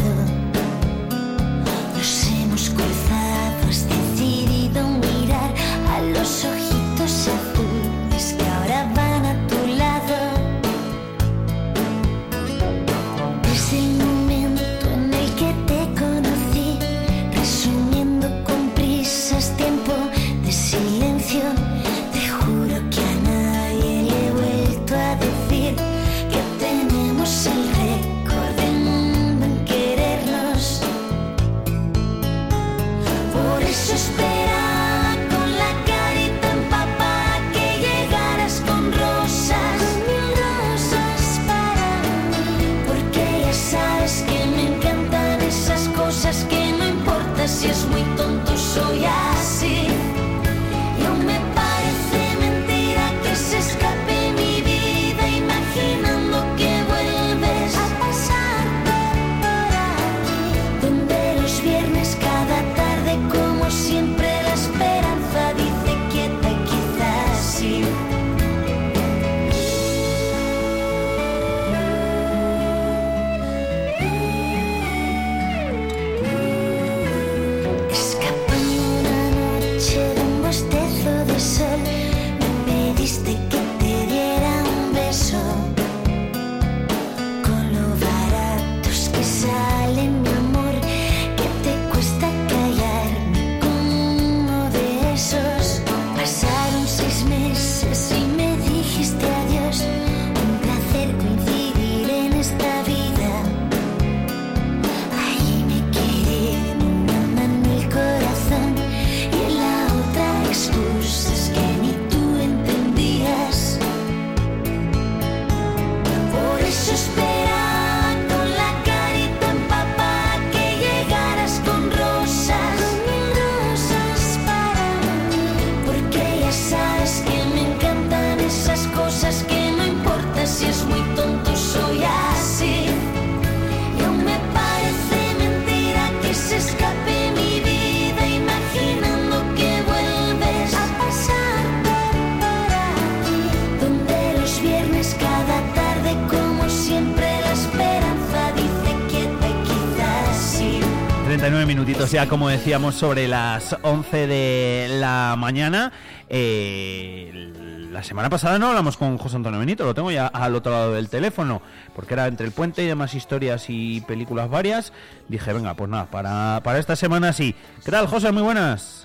ya como decíamos sobre las 11 de la mañana. Eh, la semana pasada no hablamos con José Antonio Benito, lo tengo ya al otro lado del teléfono, porque era entre el puente y demás historias y películas varias. Dije, venga, pues nada, para, para esta semana sí. ¿Qué tal, José? Muy buenas.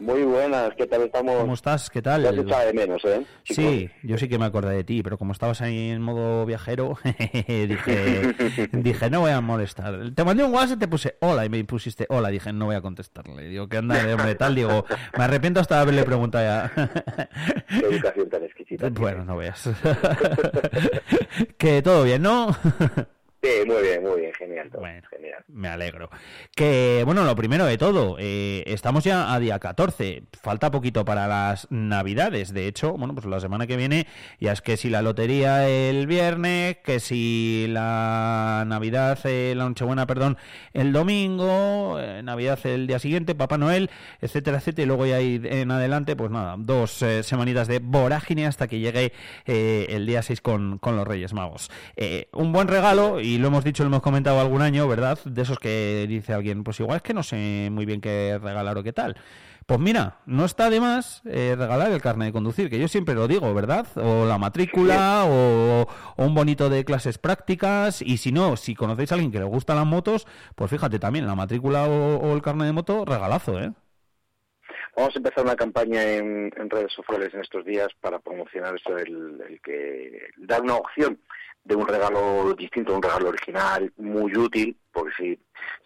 Muy buenas, ¿qué tal estamos? ¿Cómo estás? ¿Qué tal? Ya se de menos, ¿eh? Sí, yo sí que me acordé de ti, pero como estabas ahí en modo viajero, dije, dije, no voy a molestar. Te mandé un WhatsApp y te puse hola y me pusiste hola, dije, no voy a contestarle. Digo, ¿qué anda de hombre tal? Digo, me arrepiento hasta haberle preguntado ya. Qué educación tan exquisita. Bueno, no veas. que todo bien, ¿no? Sí, muy bien, muy bien, genial. todo, Bueno. genial. Me alegro. Que, bueno, lo primero de todo, eh, estamos ya a día 14, falta poquito para las Navidades. De hecho, bueno, pues la semana que viene ya es que si la lotería el viernes, que si la Navidad, eh, la Nochebuena, perdón, el domingo, eh, Navidad el día siguiente, Papá Noel, etcétera, etcétera. Y luego ya en adelante, pues nada, dos eh, semanitas de vorágine hasta que llegue eh, el día 6 con, con los Reyes Magos. Eh, un buen regalo, y lo hemos dicho, lo hemos comentado algún año, ¿verdad? De esos que dice alguien, pues igual es que no sé muy bien qué regalar o qué tal. Pues mira, no está de más eh, regalar el carnet de conducir, que yo siempre lo digo, ¿verdad? O la matrícula, o, o un bonito de clases prácticas, y si no, si conocéis a alguien que le gustan las motos, pues fíjate también, la matrícula o, o el carnet de moto, regalazo, ¿eh? Vamos a empezar una campaña en, en redes sociales en estos días para promocionar eso, el, el que dar una opción de un regalo distinto, un regalo original, muy útil, porque si,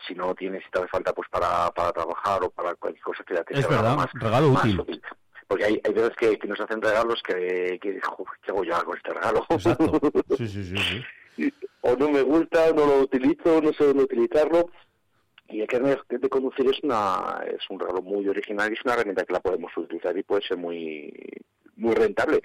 si no tienes, si te hace falta pues para, para trabajar o para cualquier cosa que te Es verdad, más, regalo más útil. Porque hay, hay veces que, que nos hacen regalos que, que "Jo, ¿qué hago yo con este regalo? Exacto. Sí, sí, sí, sí. o no me gusta, no lo utilizo, no sé dónde utilizarlo. Y el carnet de conducir es una es un regalo muy original y es una herramienta que la podemos utilizar y puede ser muy muy rentable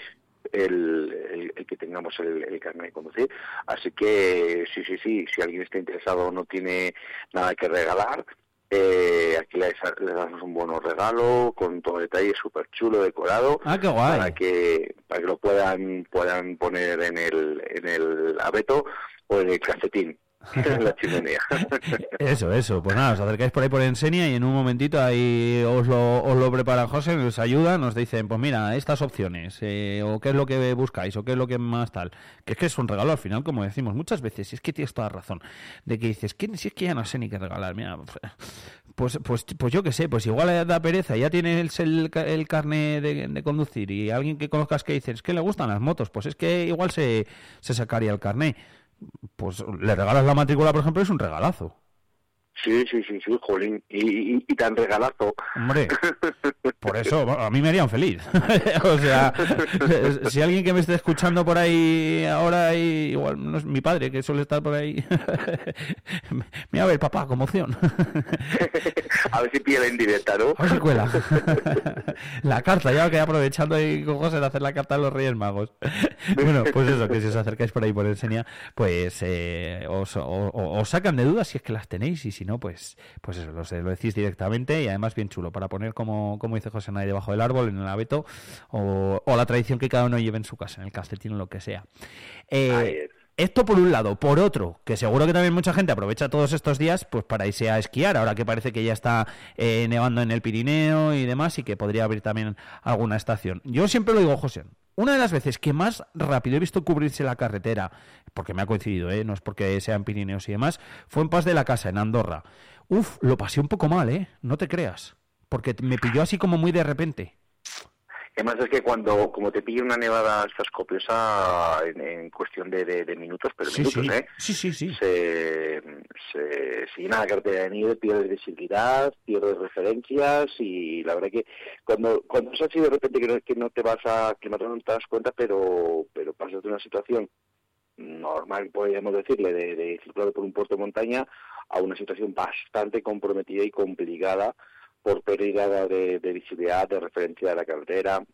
el, el- el que tengamos el, el carnet de conducir. Así que sí, sí, sí, si alguien está interesado o no tiene nada que regalar, eh, aquí les, les damos un buen regalo con todo detalle, súper chulo, decorado Ah, qué guay. para que para que lo puedan puedan poner en el en el abeto o en el calcetín Eso, eso. Pues nada, os acercáis por ahí por Ensenia y en un momentito ahí os lo, os prepara José, nos ayuda, nos dicen, pues mira, estas opciones, eh, o qué es lo que buscáis, o qué es lo que más tal. Que es que es un regalo al final, como decimos muchas veces, y es que tienes toda razón, de que dices, que si es que ya no sé ni qué regalar, mira, pues, pues, pues yo qué sé, pues igual da pereza, ya tienes el, el carnet de, conducir y alguien que conozcas que dices, es que le gustan las motos, pues es que igual se, se sacaría el carnet. Pues le regalas la matrícula, por ejemplo, es un regalazo. Sí sí sí sí jolín y, y, y tan regalazo Hombre, por eso a mí me harían feliz. o sea, si alguien que me esté escuchando por ahí ahora, y igual no es mi padre que suele estar por ahí, mira a ver, papá, conmoción. a ver si pilla la indirecta no A ver si cuela. la carta, ya que aprovechando ahí con José de hacer la carta a los Reyes Magos. bueno, pues eso, que si os acercáis por ahí por Ensenia, pues eh, os, o- o- os sacan de dudas si es que las tenéis y si no, pues pues eso, lo, lo decís directamente y además bien chulo para poner como, como dice José Nay debajo del árbol, en el abeto o, o la tradición que cada uno lleve en su casa, en el calcetín lo que sea. Eh, esto por un lado. Por otro, que seguro que también mucha gente aprovecha todos estos días pues para irse a esquiar, ahora que parece que ya está eh, nevando en el Pirineo y demás, y que podría abrir también alguna estación. Yo siempre lo digo, José, una de las veces que más rápido he visto cubrirse la carretera, porque me ha coincidido, ¿eh? no es porque sean Pirineos y demás, fue en Paz de la Casa, en Andorra. Uf, lo pasé un poco mal, ¿eh? No te creas. Porque me pilló así como muy de repente. Además es que cuando, como te pilla una nevada estas copiosa en, en cuestión de, de- de minutos, pero Sí, minutos, sí. ¿eh? Sí, sí, sí. Se, se, se llena la cartera de nieve, pierdes visibilidad, pierdes referencias y la verdad que cuando, cuando es así de repente que no, que no te vas a aclimatar no te das cuenta, pero, pero pasas de una situación normal, podríamos decirle, de, de circular por un puerto de montaña a una situación bastante comprometida y complicada por pérdida de, de visibilidad, de referencia de la carretera,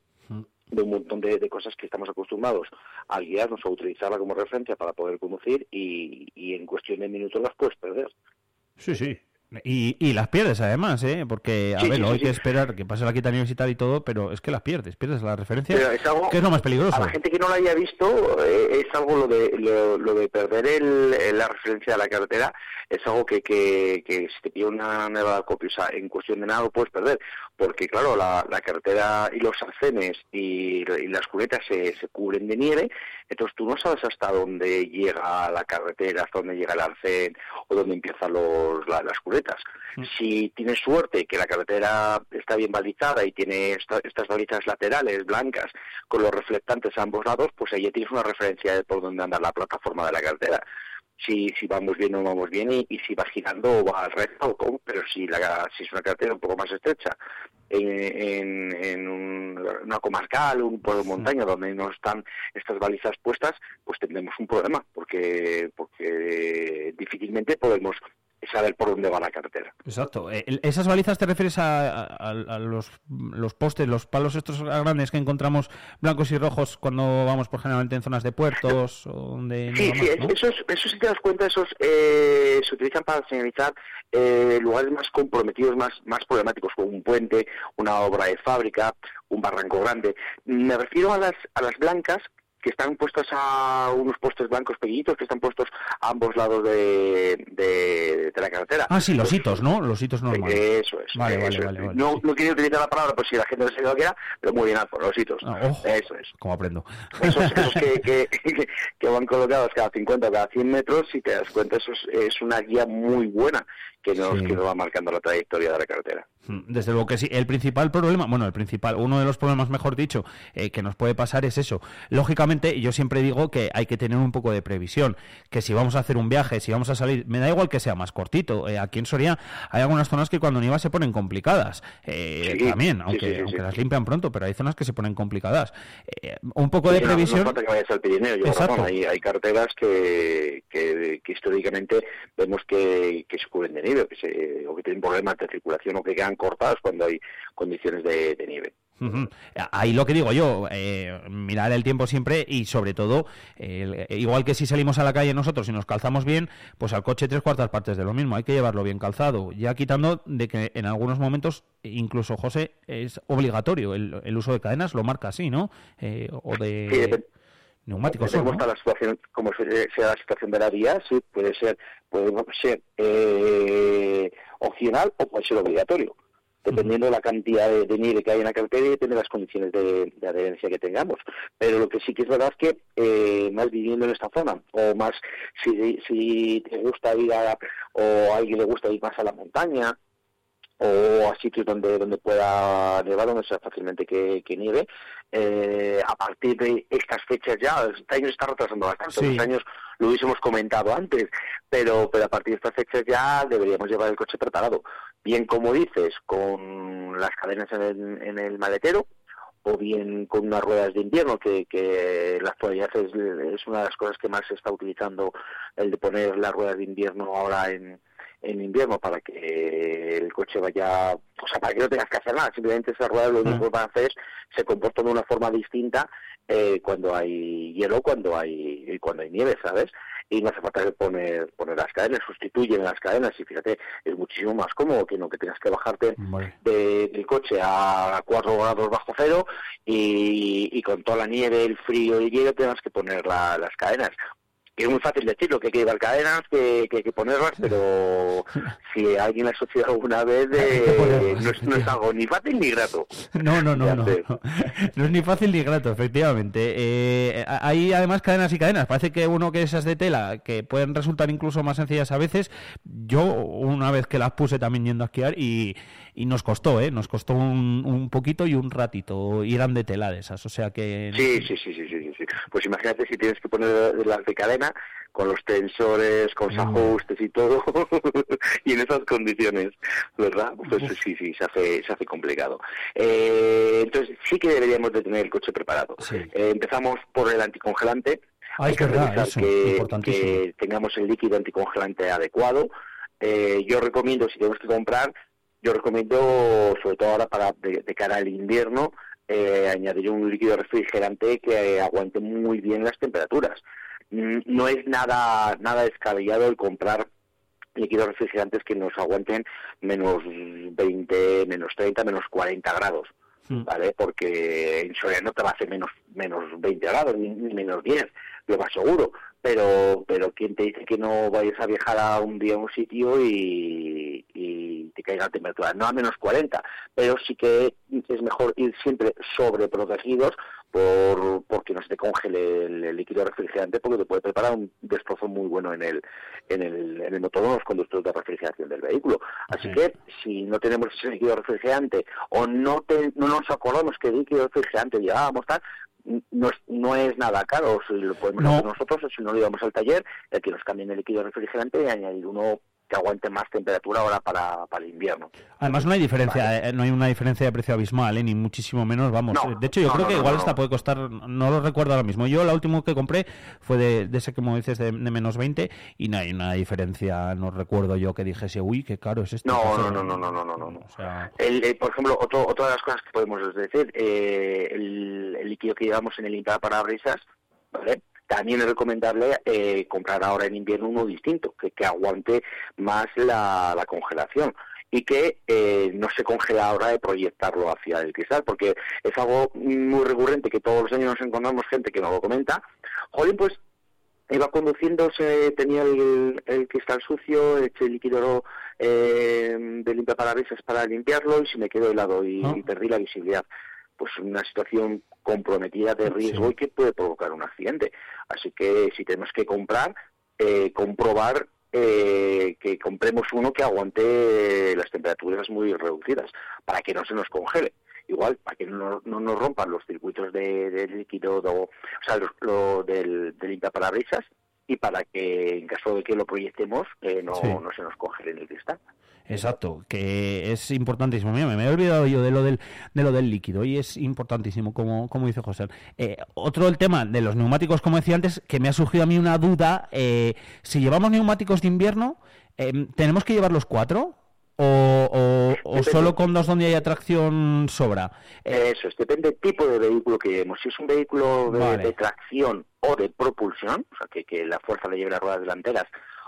de un montón de, de cosas que estamos acostumbrados a guiarnos o a utilizarla como referencia para poder conducir y, y en cuestión de minutos las puedes perder. Sí, sí. Y, y las pierdes además, ¿eh? Porque, a Sí, ver, sí, no sí, hay que esperar que pase la quita tal y todo, pero es que las pierdes, pierdes la referencia, es algo- que es lo más peligroso. A la gente que no lo haya visto, eh, es algo lo de lo, lo de perder el, la referencia de la carretera, es algo que, que, que si te pilla una nevada copiosa en cuestión de nada lo puedes perder, porque claro, la, la carretera y los arcenes y, y las cunetas se, se cubren de nieve, entonces tú no sabes hasta dónde llega la carretera, hasta dónde llega el arcén o dónde empiezan los, la- las cunetas. Si tienes suerte que la carretera está bien balizada y tiene esta- estas balizas laterales blancas con los reflectantes a ambos lados, pues ahí ya tienes una referencia de por dónde anda la plataforma de la carretera. Si, si vamos bien o no vamos bien y, y si va girando o va al recto o cómo, pero si, la, si es una carretera un poco más estrecha. En, en, en un- una comarcal, un pueblo de montaña donde no están estas balizas puestas, pues tendremos un problema porque, porque difícilmente podemos saber por dónde va la carretera. Exacto. Eh, ¿Esas balizas te refieres a, a- a los, los postes, los palos estos grandes que encontramos blancos y rojos cuando vamos por generalmente en zonas de puertos o donde Sí, sí, más, ¿no? esos, esos si te das cuenta, esos eh, se utilizan para señalizar eh, lugares más comprometidos, más, más problemáticos, como un puente, una obra de fábrica, un barranco grande. Me refiero a las, a las blancas que están puestas a unos postes blancos pequeñitos que están puestos a ambos lados de, de, de la carretera. Ah, sí, los hitos, ¿no? Los hitos normales. Eso es. Vale, eso vale, es. vale, vale, no, no quería utilizar la palabra por si la gente no sabe lo que era, pero muy bien, los hitos. Ah. Eso es. Como aprendo. Esos, esos que, que, que- que van colocados cada 50 o cada 100 metros, si te das cuenta, eso es, es una guía muy buena que nos, Sí. que nos va marcando la trayectoria de la carretera. Mm, Desde luego que sí. El principal problema, bueno, el principal, uno de los problemas, mejor dicho, eh, que nos puede pasar es eso. Lógicamente, yo siempre digo que hay que tener un poco de previsión. Que si vamos a hacer un viaje, si vamos a salir, me da igual que sea más cortito. eh, aquí en Soria hay algunas zonas que cuando nieva se ponen complicadas. eh, Sí, también, sí, aunque, sí, sí, aunque sí. las limpian pronto, pero hay zonas que se ponen complicadas. Eh, un poco de Sí, no- No, previsión. falta que vayas al Pirineo, yo Exacto. hay, hay carreteras que, que, que históricamente vemos que, que se cubren de nieve, que se, o que tienen problemas de circulación o que quedan cortadas cuando hay condiciones de, de nieve. Ujú. Ahí lo que digo yo, eh, mirar el tiempo siempre y sobre todo, eh, igual que si salimos a la calle nosotros y nos calzamos bien, pues al coche tres cuartas partes de lo mismo, hay que llevarlo bien calzado, ya quitando de que en algunos momentos, incluso José, es obligatorio el, el uso de cadenas, lo marca así, ¿no? Eh, o de Sí, neumáticos. Son, ¿no? está la situación, cómo se- sea la situación de la vía, sí, puede ser, puede ser eh, opcional o puede ser obligatorio, dependiendo de la cantidad de, de nieve que hay en la carretera y depende de las condiciones de, de adherencia que tengamos. Pero lo que sí que es verdad es que eh, más viviendo en esta zona, o más si, si te gusta ir a, o a alguien le gusta ir más a la montaña, o a sitios donde donde pueda nevar, donde sea fácilmente que, que nieve. Eh, a partir de estas fechas ya, este año está retrasando bastante, Sí. los años lo hubiésemos comentado antes, pero, pero a partir de estas fechas ya deberíamos llevar el coche preparado. Bien, como dices, con las cadenas en el, en el maletero, o bien con unas ruedas de invierno, que, que en la actualidad es, es una de las cosas que más se está utilizando, el de poner las ruedas de invierno ahora en, en invierno para que el coche vaya, o sea, para que no tengas que hacer nada, simplemente esas ruedas lo único que van a hacer es se comportan de una forma distinta eh, cuando hay hielo, cuando hay cuando hay nieve, ¿sabes? Y no hace falta poner poner las cadenas, sustituyen las cadenas y fíjate, es muchísimo más cómodo que no que tengas que bajarte de- del coche a 4 grados bajo cero y, y con toda la nieve, el frío y el hielo tengas que poner la- las cadenas. Que es muy fácil decirlo, que hay que llevar cadenas, que, que hay que ponerlas, pero si alguien la ha asociado alguna vez, eh, no, es, no es algo ni fácil ni grato. No, no, no, no. No, No es ni fácil ni grato, efectivamente. Eh, hay además cadenas y cadenas. Parece que uno que esas de tela, que pueden resultar incluso más sencillas a veces, yo una vez que las puse también yendo a esquiar y, y nos costó, ¿eh? Nos costó un, un poquito y un ratito. Y eran de tela de esas, o sea que... Sí, sí, sí, sí, sí, sí, sí. Pues imagínate si tienes que poner las de cadena con los tensores, con los ajustes y todo, y en esas condiciones, ¿verdad? Pues sí, sí, se hace, se hace complicado. Eh, entonces sí que deberíamos de tener el coche preparado. Eh, empezamos por el anticongelante. Ah, Hay que verdad, revisar eso, que, importantísimo. que tengamos el líquido anticongelante adecuado. Eh, yo recomiendo, si tenemos que comprar, yo recomiendo, sobre todo ahora para de, de cara al invierno, eh, añadir un líquido refrigerante que aguante muy bien las temperaturas. Mm, No es nada nada descabellado el comprar líquidos refrigerantes que nos aguanten menos 20, menos 30, menos 40 grados. ¿vale? Porque en Soria no te va a hacer menos menos 20 grados ni, ni menos 10, lo más seguro. Pero pero quién te dice que no vayas a viajar a un día a un sitio y, y te caiga la temperatura, no a menos 40, pero sí que es mejor ir siempre sobreprotegidos por porque no se te congele el, el líquido refrigerante porque te puede preparar un destrozo muy bueno en el en el, en el motor o en los conductores de refrigeración del vehículo. Así que si no tenemos ese líquido refrigerante o no te- no nos acordamos que el líquido refrigerante llevábamos tal, no es, no es nada caro, si lo podemos No. hacer nosotros, si no lo llevamos al taller, el que nos cambien el líquido refrigerante y añadir uno que aguante más temperatura ahora para, para el invierno. Además no hay diferencia, eh, no hay una diferencia de precio abismal, eh, ni muchísimo menos, vamos. No, Eh, de hecho, yo no, creo no, que igual esta puede costar, no lo recuerdo ahora mismo. Yo la última que compré fue de, de ese, como dices, de, de menos 20 y no hay una diferencia, no recuerdo yo que dijese, uy, qué caro es esto. No, no, no, no, no, no, no, no. O sea, El, por ejemplo, otro, otra de las cosas que podemos decir, eh, el, el líquido que llevamos en el limpiaparabrisas, ¿vale? También es recomendable eh, comprar ahora en invierno uno distinto, que, que aguante más la, la congelación y que eh, no se congela ahora de proyectarlo hacia el cristal, porque es algo muy recurrente que todos los años nos encontramos gente que nos lo comenta. Jolín, pues iba conduciendo, se tenía el, el cristal sucio, eché líquido eh, de limpiaparabrisas para limpiarlo y se me quedó helado y, y perdí la visibilidad. Pues una situación comprometida de riesgo Sí. y que puede provocar un accidente. Así que si tenemos que comprar, eh, comprobar eh, que compremos uno que aguante las temperaturas muy reducidas para que no se nos congele. Igual, para que no, no nos rompan los circuitos de, de líquido, do- o sea, los- lo del, del limpiaparabrisas y para que en caso de que lo proyectemos eh, no, Sí. no se nos congele en el cristal. Exacto, que es importantísimo. Mira, me, me he olvidado yo de lo del, de lo del líquido y es importantísimo, como, como dice José. Eh, otro el tema de los neumáticos, como decía antes, que me ha surgido a mí una duda. eh, si llevamos neumáticos de invierno, eh, ¿tenemos que llevar los cuatro? ¿O, o- o solo con dos donde hay atracción sobra? Eh, Eso es, depende del tipo de vehículo que llevemos. Si es un vehículo de, Vale. de tracción o de propulsión, o sea, que, que la fuerza la lleve las ruedas delanteras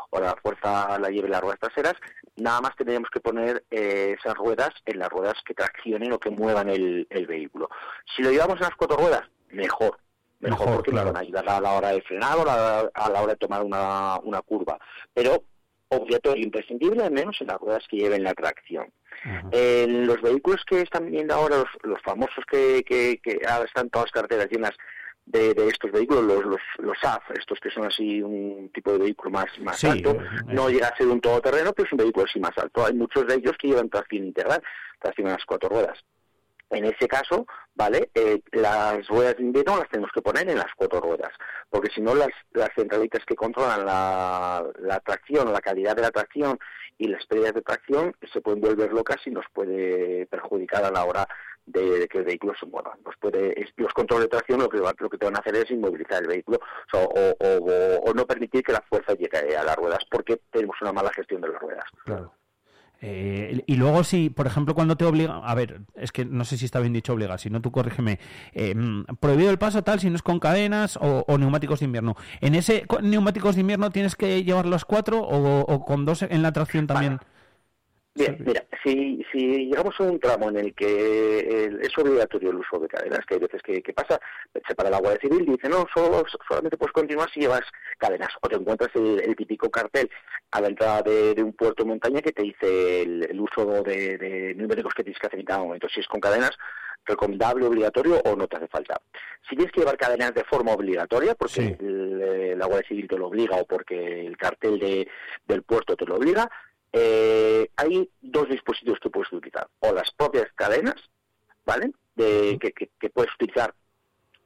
o la fuerza la lleve las ruedas traseras, nada más tendríamos que poner eh, esas ruedas en las ruedas que traccionen o que muevan el, el vehículo. Si lo llevamos en las cuatro ruedas, mejor. Mejor, Mejor, porque claro. nos van a ayudar a la hora de frenar o a la, a la hora de tomar una, una curva. Pero obligatorio, imprescindible, al menos en las ruedas que lleven la tracción. En los vehículos que están viendo ahora, los, los famosos que, que, que ahora están todas las carreteras llenas de, de estos vehículos, los, los, los SAF, estos que son así un tipo de vehículo más, más Sí, alto, eh, no llega a ser un todoterreno, pero es un vehículo así más alto. Hay muchos de ellos que llevan tracción integral, tracción a las cuatro ruedas. En ese caso, ¿vale? Eh, las ruedas de invierno las tenemos que poner en las cuatro ruedas, porque si no las, las centralitas que controlan la, la tracción, la calidad de la tracción y las pérdidas de tracción se pueden volver locas y nos puede perjudicar a la hora de, que el vehículo se mueva. Nos puede, los controles de tracción lo que, lo que te van a hacer es inmovilizar el vehículo o, o- no permitir que la fuerza llegue a las ruedas porque tenemos una mala gestión de las ruedas. Eh, y luego si, por ejemplo, cuando te obliga, a ver, es que no sé si está bien dicho obliga, si no tú corrígeme, eh, mm, prohibido el paso tal si no es con cadenas o, o neumáticos de invierno. ¿En ese co- neumáticos de invierno tienes que llevar los cuatro o, o con dos en la tracción también? Bien, mira, si, si llegamos a un tramo en el que el- es obligatorio el uso de cadenas, que hay veces que, que pasa, se para la Guardia Civil y dice, no, solo, solamente puedes continuar si llevas cadenas, o te encuentras el, el típico cartel a la entrada de, de un puerto de montaña que te dice el, el uso de, de neumáticos que tienes que hacer en cada momento, si es con cadenas, recomendable, obligatorio o no te hace falta. Si tienes que llevar cadenas de forma obligatoria, porque Sí. el, eh, la Guardia Civil te lo obliga o porque el cartel de, del puerto te lo obliga, eh, hay dos dispositivos que puedes utilizar. O las propias cadenas, ¿vale? De, que, que- que puedes utilizar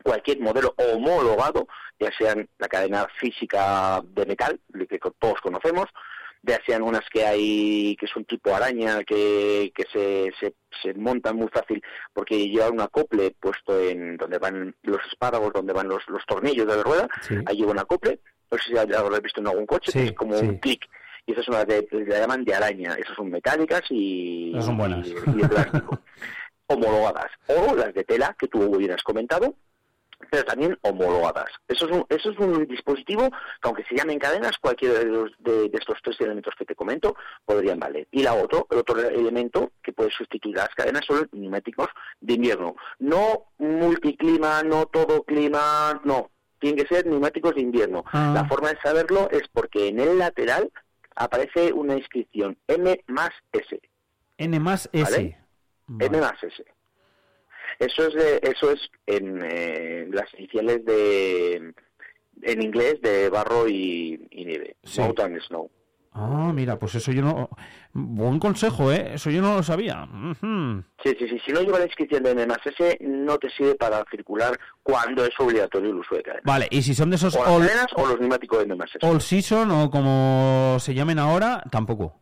cualquier modelo homologado, ya sean la cadena física de metal, que todos conocemos, ya sean unas que hay que son tipo araña, que, que se, se, se montan muy fácil porque llevan un acople puesto en donde van los espárragos, donde van los, los tornillos de la rueda, Sí. ahí lleva un acople, no sé si lo habéis visto en algún coche, Sí, que es como sí. un clic. Y esas son las de, le llaman de araña, esas son metálicas y, son buenas. y- y de plástico. homologadas. O las de tela, que tú bien has comentado, pero también homologadas. Eso es un, eso es un dispositivo que, aunque se llamen cadenas, cualquiera de, los- de- de estos tres elementos que te comento podrían valer. Y la otro, el otro elemento que puede sustituir las cadenas son los neumáticos de invierno. No multiclima, no todo clima, no. Tienen que ser neumáticos de invierno. Ah. La forma de saberlo es porque en el lateral aparece una inscripción M más S. N más S. ¿Vale? M más S. Eso es, de- eso es en eh, las iniciales de, en inglés de barro y, y nieve. Sí. Mountain Snow. Ah, mira, pues eso yo no... Buen consejo, ¿eh? Eso yo no lo sabía. Ujú. Sí, sí, sí. Si no lleva la inscripción de M+S, no te sirve para circular cuando es obligatorio el uso de cadenas. Vale, y si son de esos O all, cadenas o los neumáticos de M+S. all season o como se llamen ahora, tampoco.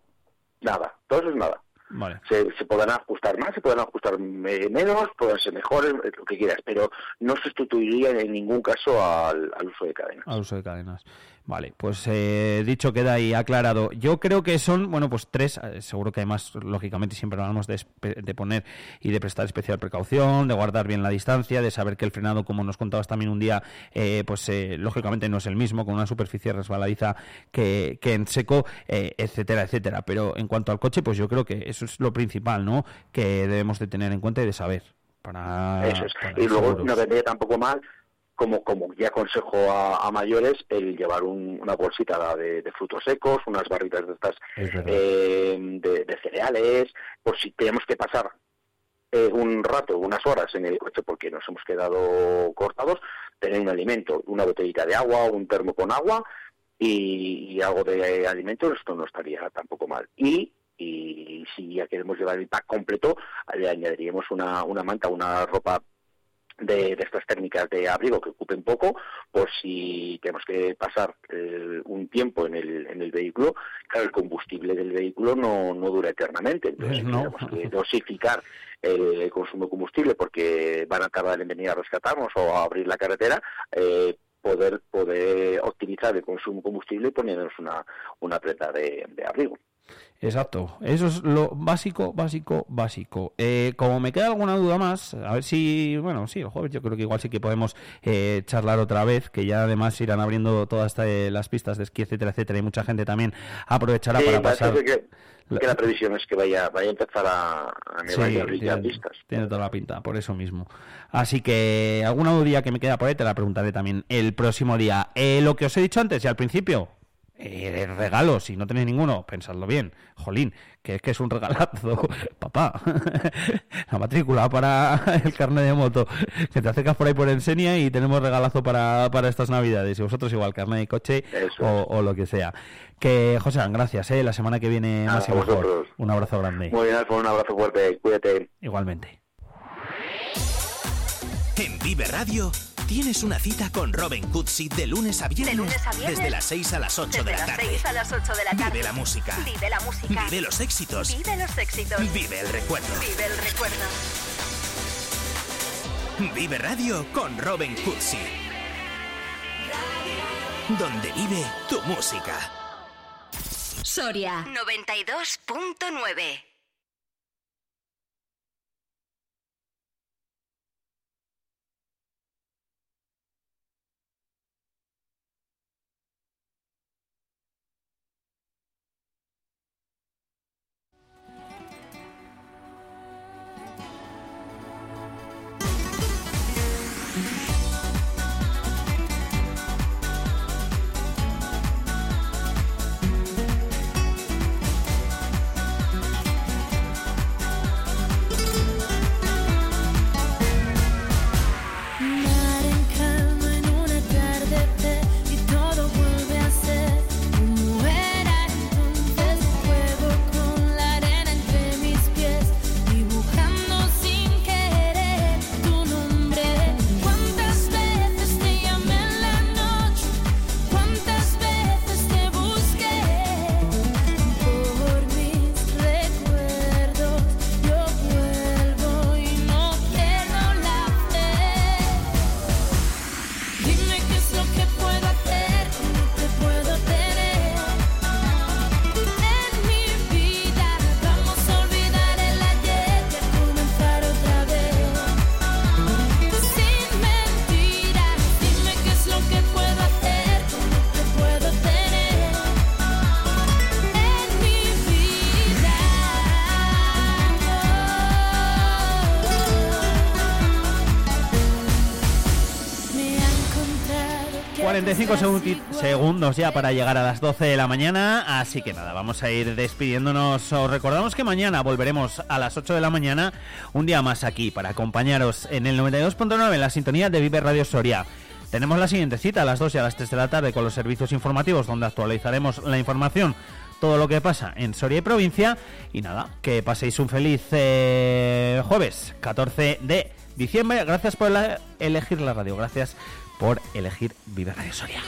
Nada, todo eso es nada. Vale. Se, se podrán ajustar más, se podrán ajustar eh, menos, podrán ser mejores, eh, lo que quieras, pero no sustituiría en ningún caso al, al uso de cadenas. Al uso de cadenas. Vale, pues eh, dicho queda y aclarado. Yo creo que son, bueno, pues tres, eh, seguro que hay más, lógicamente siempre hablamos de, de poner y de prestar especial precaución, de guardar bien la distancia, de saber que el frenado, como nos contabas también un día, eh, pues eh, lógicamente no es el mismo, con una superficie resbaladiza que, que en seco, eh, etcétera, etcétera. Pero en cuanto al coche, pues yo creo que eso es lo principal, ¿no? Que debemos de tener en cuenta y de saber. Para, Eso es. para Y luego seguros. no vendría tampoco mal, como, como ya aconsejo a, a mayores, el llevar un- una bolsita de, de frutos secos, unas barritas de estas Es eh, de, de cereales, por si tenemos que pasar eh, un rato, unas horas en el coche porque nos hemos quedado cortados, tener un alimento, una botellita de agua, un termo con agua y, y algo de alimento, esto no estaría tampoco mal. Y, y si ya queremos llevar el pack completo, le añadiríamos una, una manta, una ropa de, de estas técnicas de abrigo que ocupen poco, por si tenemos que pasar eh, un tiempo en el, en el vehículo, claro, el combustible del vehículo no, no dura eternamente, entonces Eh, no. tenemos que dosificar el consumo de combustible porque van a tardar en venir a rescatarnos o a abrir la carretera, eh, poder poder optimizar el consumo de combustible poniéndonos una, una prenda de, de abrigo. Exacto, eso es lo básico, básico, básico. Eh, como me queda alguna duda más, a ver si, bueno, sí, el jueves yo creo que igual sí que podemos eh, charlar otra vez, que ya además irán abriendo todas eh, las pistas de esquí, etcétera, etcétera, y mucha gente también aprovechará Sí, para pasar. que, que la previsión es que vaya, vaya a empezar a, a nevar tiene, pistas. tiene toda la pinta, por eso mismo. Así que alguna duda que me queda por ahí te la preguntaré también el próximo día. Eh, lo que os he dicho antes y al principio, eh, regalos, si no tenéis ninguno, pensadlo bien. Jolín, que es que es un regalazo, papá. la matrícula para el carnet de moto. Que te acercas por ahí por Ensenia y tenemos regalazo para, para estas navidades. Y vosotros igual, carnet de coche o, o lo que sea. Que, José, gracias, ¿eh? La semana que viene más y mejor. vosotros. Un abrazo grande. Muy bien, Alfonso, un abrazo fuerte, cuídate. Igualmente. En Vive Radio tienes una cita con Robin Cutsi de lunes a viernes. De lunes a viernes. Desde las 6 a las 8 Desde de la las tarde. 6 a las 8 de la tarde. Vive la música. Vive la música. Vive los éxitos. Vive los éxitos. Vive el recuerdo. Vive el recuerdo. Vive Radio con Robin Cutsi. Donde vive tu música. Soria 92.9. 45 segun- segundos ya para llegar a las 12 de la mañana, así que nada, vamos a ir despidiéndonos. Os recordamos que mañana volveremos a las 8 de la mañana, un día más aquí, para acompañaros en el 92.9 en la sintonía de Vive Radio Soria. Tenemos la siguiente cita a las 2 y a las 3 de la tarde con los servicios informativos, donde actualizaremos la información todo lo que pasa en Soria y provincia. Y nada, que paséis un feliz eh, jueves 14 de diciembre. Gracias por elegir la radio, gracias por elegir Vive Radio Soria.